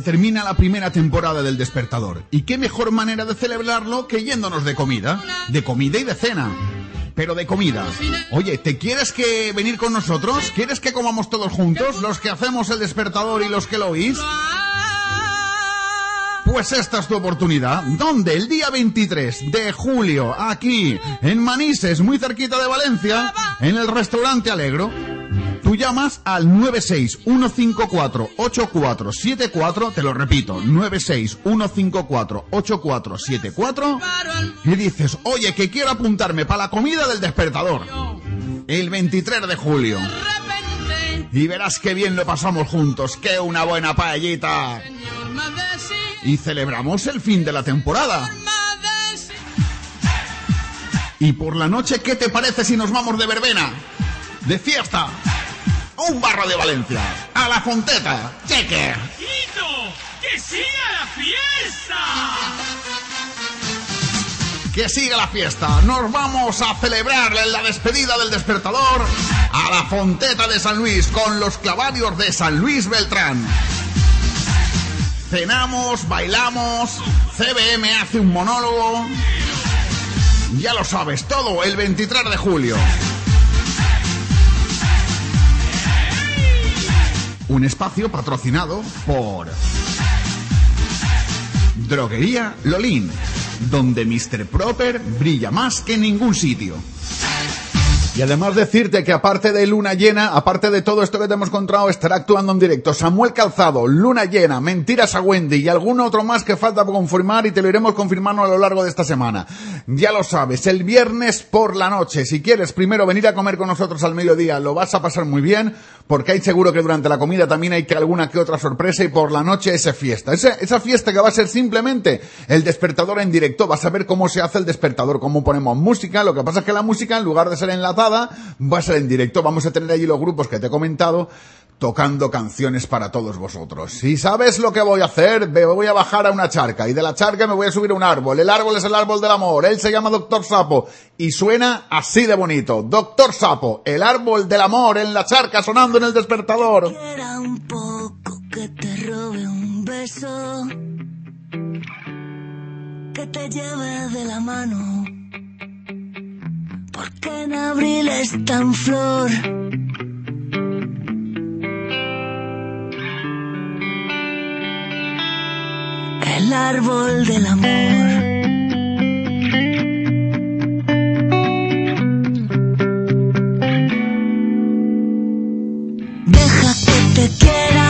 Termina la primera temporada del Despertador. ¿Y qué mejor manera de celebrarlo que yéndonos de comida? De comida y de cena. Pero de comida. Oye, ¿te quieres que venir con nosotros? ¿Quieres que comamos todos juntos? Los que hacemos el despertador y los que lo oís. Pues esta es tu oportunidad. ¿Dónde? El día 23 de julio, aquí, en Manises, muy cerquita de Valencia, en el restaurante Alegro. Llamas al 961548474, te lo repito, 961548474 y dices, oye, que quiero apuntarme para la comida del despertador. El 23 de julio. Y verás qué bien lo pasamos juntos, qué una buena paellita. Y celebramos el fin de la temporada. Y por la noche, ¿qué te parece si nos vamos de verbena? De fiesta. Un barro de Valencia. A la Fonteta. Cheque. ¡Quito! ¡Que siga la fiesta! Que siga la fiesta. Nos vamos a celebrar la despedida del despertador a la Fonteta de San Luis con los clavarios de San Luis Beltrán. Cenamos, bailamos, CBM hace un monólogo. Ya lo sabes, todo el 23 de julio. Un espacio patrocinado por Droguería Lolín, donde Mr. Proper brilla más que en ningún sitio. Y además decirte que aparte de Luna Llena, aparte de todo esto que te hemos encontrado, estará actuando en directo Samuel Calzado, Luna Llena, Mentiras a Wendy y algún otro más que falta por confirmar y te lo iremos confirmando a lo largo de esta semana. Ya lo sabes, el viernes por la noche, si quieres primero venir a comer con nosotros al mediodía, lo vas a pasar muy bien, porque hay seguro que durante la comida también hay que alguna que otra sorpresa y por la noche esa fiesta. Esa, esa fiesta que va a ser simplemente el despertador en directo, vas a ver cómo se hace el despertador, cómo ponemos música, lo que pasa es que la música en lugar de ser enlatada, va a ser en directo. Vamos a tener allí los grupos que te he comentado tocando canciones para todos vosotros. Si sabes lo que voy a hacer, me voy a bajar a una charca y de la charca me voy a subir a un árbol. El árbol es el árbol del amor. Él se llama Doctor Sapo y suena así de bonito. Doctor Sapo, el árbol del amor en la charca sonando en el despertador. Quiera un poco que te robe un beso, que te lleve de la mano, porque en abril está en flor. El árbol del amor. Deja que te quiera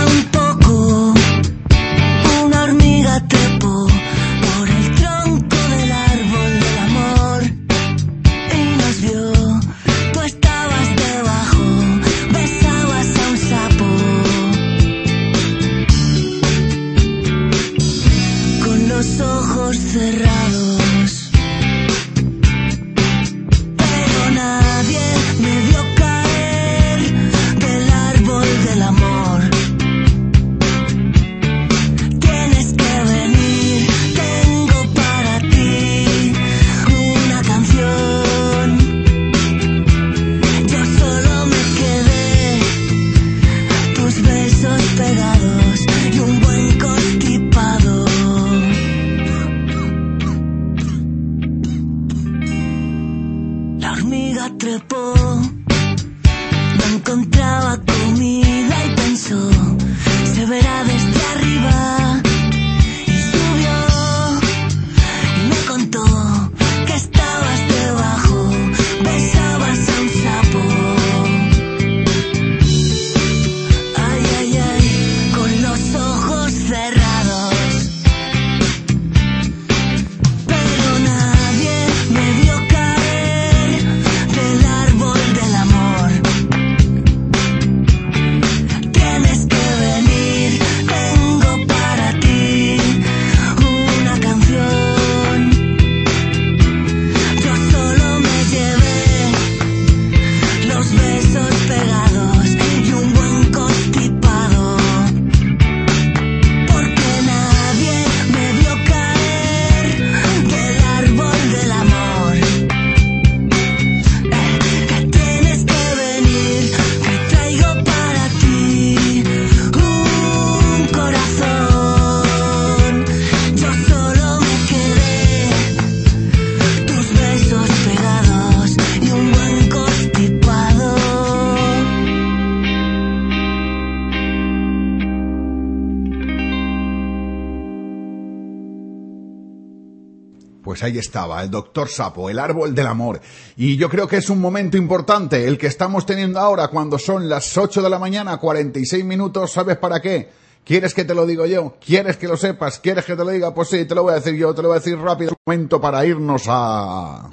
estaba, el doctor Sapo, el árbol del amor. Y yo creo que es un momento importante, el que estamos teniendo ahora cuando son las 8 de la mañana, 46 minutos, ¿sabes para qué? ¿Quieres que te lo digo yo? ¿Quieres que lo sepas? ¿Quieres que te lo diga? Pues sí, te lo voy a decir yo, te lo voy a decir rápido. Momento para irnos a...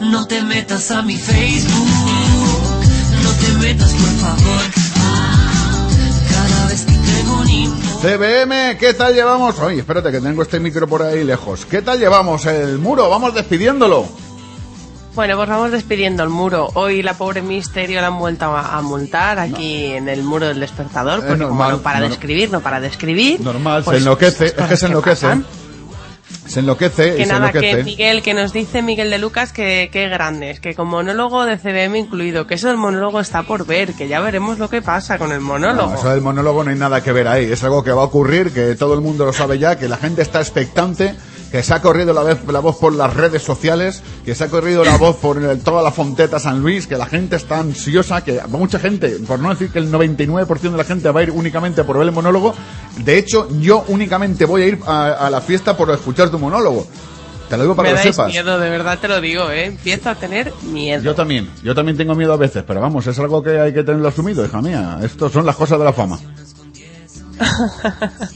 No te metas a mi Facebook, no te metas por favor. CBM, ¿qué tal llevamos? Oye, espérate que tengo este micro por ahí lejos. ¿Qué tal llevamos el muro? Vamos despidiéndolo. Bueno, pues vamos despidiendo el muro. Hoy la pobre Misterio la han vuelto a, multar aquí en el muro del despertador, Es porque como normal, no para de no- para de escribir. Normal, pues se enloquece, es que se enloquece. pasan. Se enloquece Que y se nada, que enloquece. Miguel, que nos dice Miguel de Lucas que, que grandes, que con monólogo de CBM incluido, que eso del monólogo está por ver, que ya veremos lo que pasa con el monólogo. No, eso del monólogo no hay nada que ver ahí. Es algo que va a ocurrir, que todo el mundo lo sabe ya, que la gente está expectante, que se ha corrido la, vez, la voz por las redes sociales, que se ha corrido la voz por el- toda la Fonteta San Luis, que la gente está ansiosa, que mucha gente, por no decir que el 99% de la gente va a ir únicamente por ver el monólogo. De hecho, yo únicamente voy a ir a, a la fiesta por escuchar tu monólogo. Te lo digo para Me que lo dais sepas. miedo, de verdad te lo digo, ¿eh? Empiezo a tener miedo. Yo también, yo también tengo miedo a veces, pero vamos, es algo que hay que tenerlo asumido, hija mía. Esto son las cosas de la fama. [LAUGHS]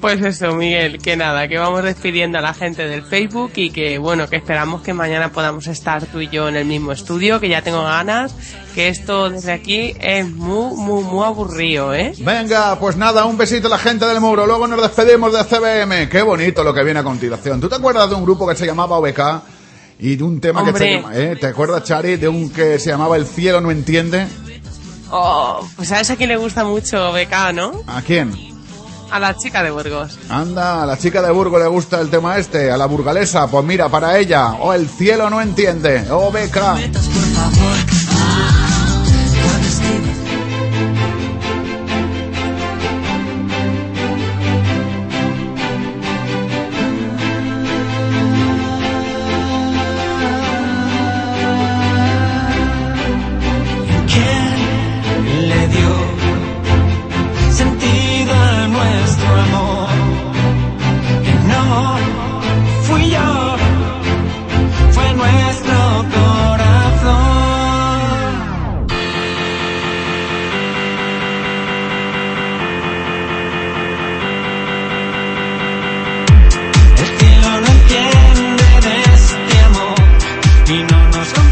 Pues eso, Miguel, que nada, que vamos despidiendo a la gente del Facebook y que bueno, que esperamos que mañana podamos estar tú y yo en el mismo estudio, que ya tengo ganas, que esto desde aquí es muy, muy, muy aburrido, ¿eh? Venga, pues nada, un besito a la gente del muro. Luego nos despedimos de CBM. Qué bonito lo que viene a continuación. ¿Tú te acuerdas de un grupo que se llamaba OBK? Y de un tema que se llama, ¿eh? ¿Te acuerdas, Chari, de un que se llamaba El cielo no entiende? Oh, pues sabes a quién le gusta mucho BK, ¿no? ¿A quién? A la chica de Burgos. Anda, a la chica de Burgo le gusta el tema este, a la burgalesa, pues mira, para ella, o El cielo no entiende, OBK. ¿Quién no nos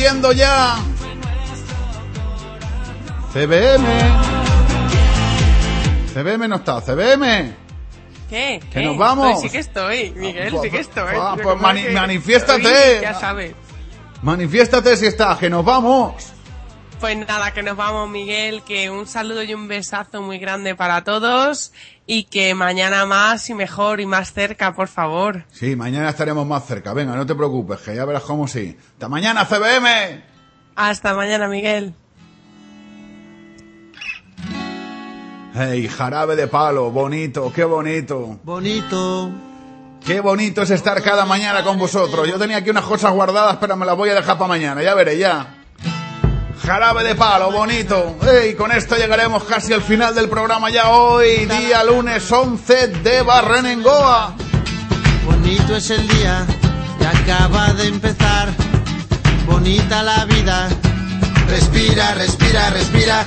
yendo ya. CBM. CBM no está, CBM. ¿Qué? Que ¿Qué? nos vamos. Pues sí que estoy, Miguel, sí que estoy. Ah, pues mani- manifiéstate. Ya sabes. Manifiéstate si estás, que nos vamos. Pues nada, que nos vamos, Miguel, que un saludo y un besazo muy grande para todos y que mañana más y mejor y más cerca, por favor. Sí, mañana estaremos más cerca. Venga, no te preocupes, que ya verás cómo sí. Hasta mañana, CBM. Hasta mañana, Miguel. Hey, jarabe de palo, bonito, qué bonito. Bonito. Qué bonito es estar cada mañana con vosotros. Yo tenía aquí unas cosas guardadas, pero me las voy a dejar para mañana, ya veré, ya. Jarabe de palo, bonito. Hey, con esto llegaremos casi al final del programa ya hoy, día lunes 11 de Barrenengoa. Bonito es el día que acaba de empezar. Bonita la vida. Respira, respira, respira.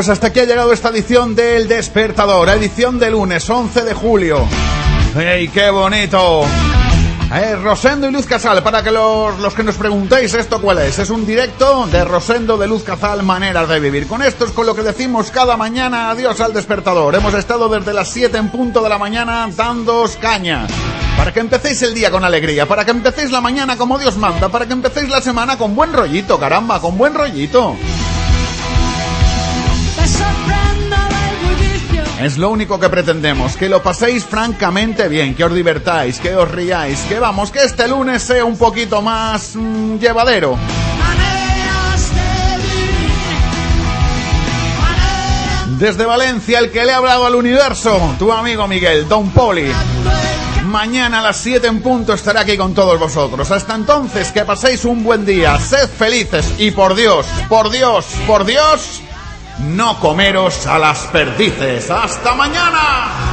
pues hasta aquí ha llegado esta edición del Despertador, edición de lunes 11 de julio. ¡Ey, qué bonito! Eh, Rosendo y Luz Casal, para que los, los que nos preguntéis esto cuál es, es un directo de Rosendo de Luz Casal, Maneras de Vivir. Con esto es con lo que decimos cada mañana adiós al despertador. Hemos estado desde las 7 en punto de la mañana dándoos caña. Para que empecéis el día con alegría, para que empecéis la mañana como Dios manda, para que empecéis la semana con buen rollito, caramba, con buen rollito. Es lo único que pretendemos, que lo paséis francamente bien, que os divertáis, que os riáis, que vamos, que este lunes sea un poquito más mm, llevadero. Desde Valencia, el que le ha hablado al universo, tu amigo Miguel, Don Poli. Mañana a las 7 en punto estaré aquí con todos vosotros. Hasta entonces, que paséis un buen día, sed felices y por Dios, por Dios, por Dios, no comeros a las perdices. ¡Hasta mañana!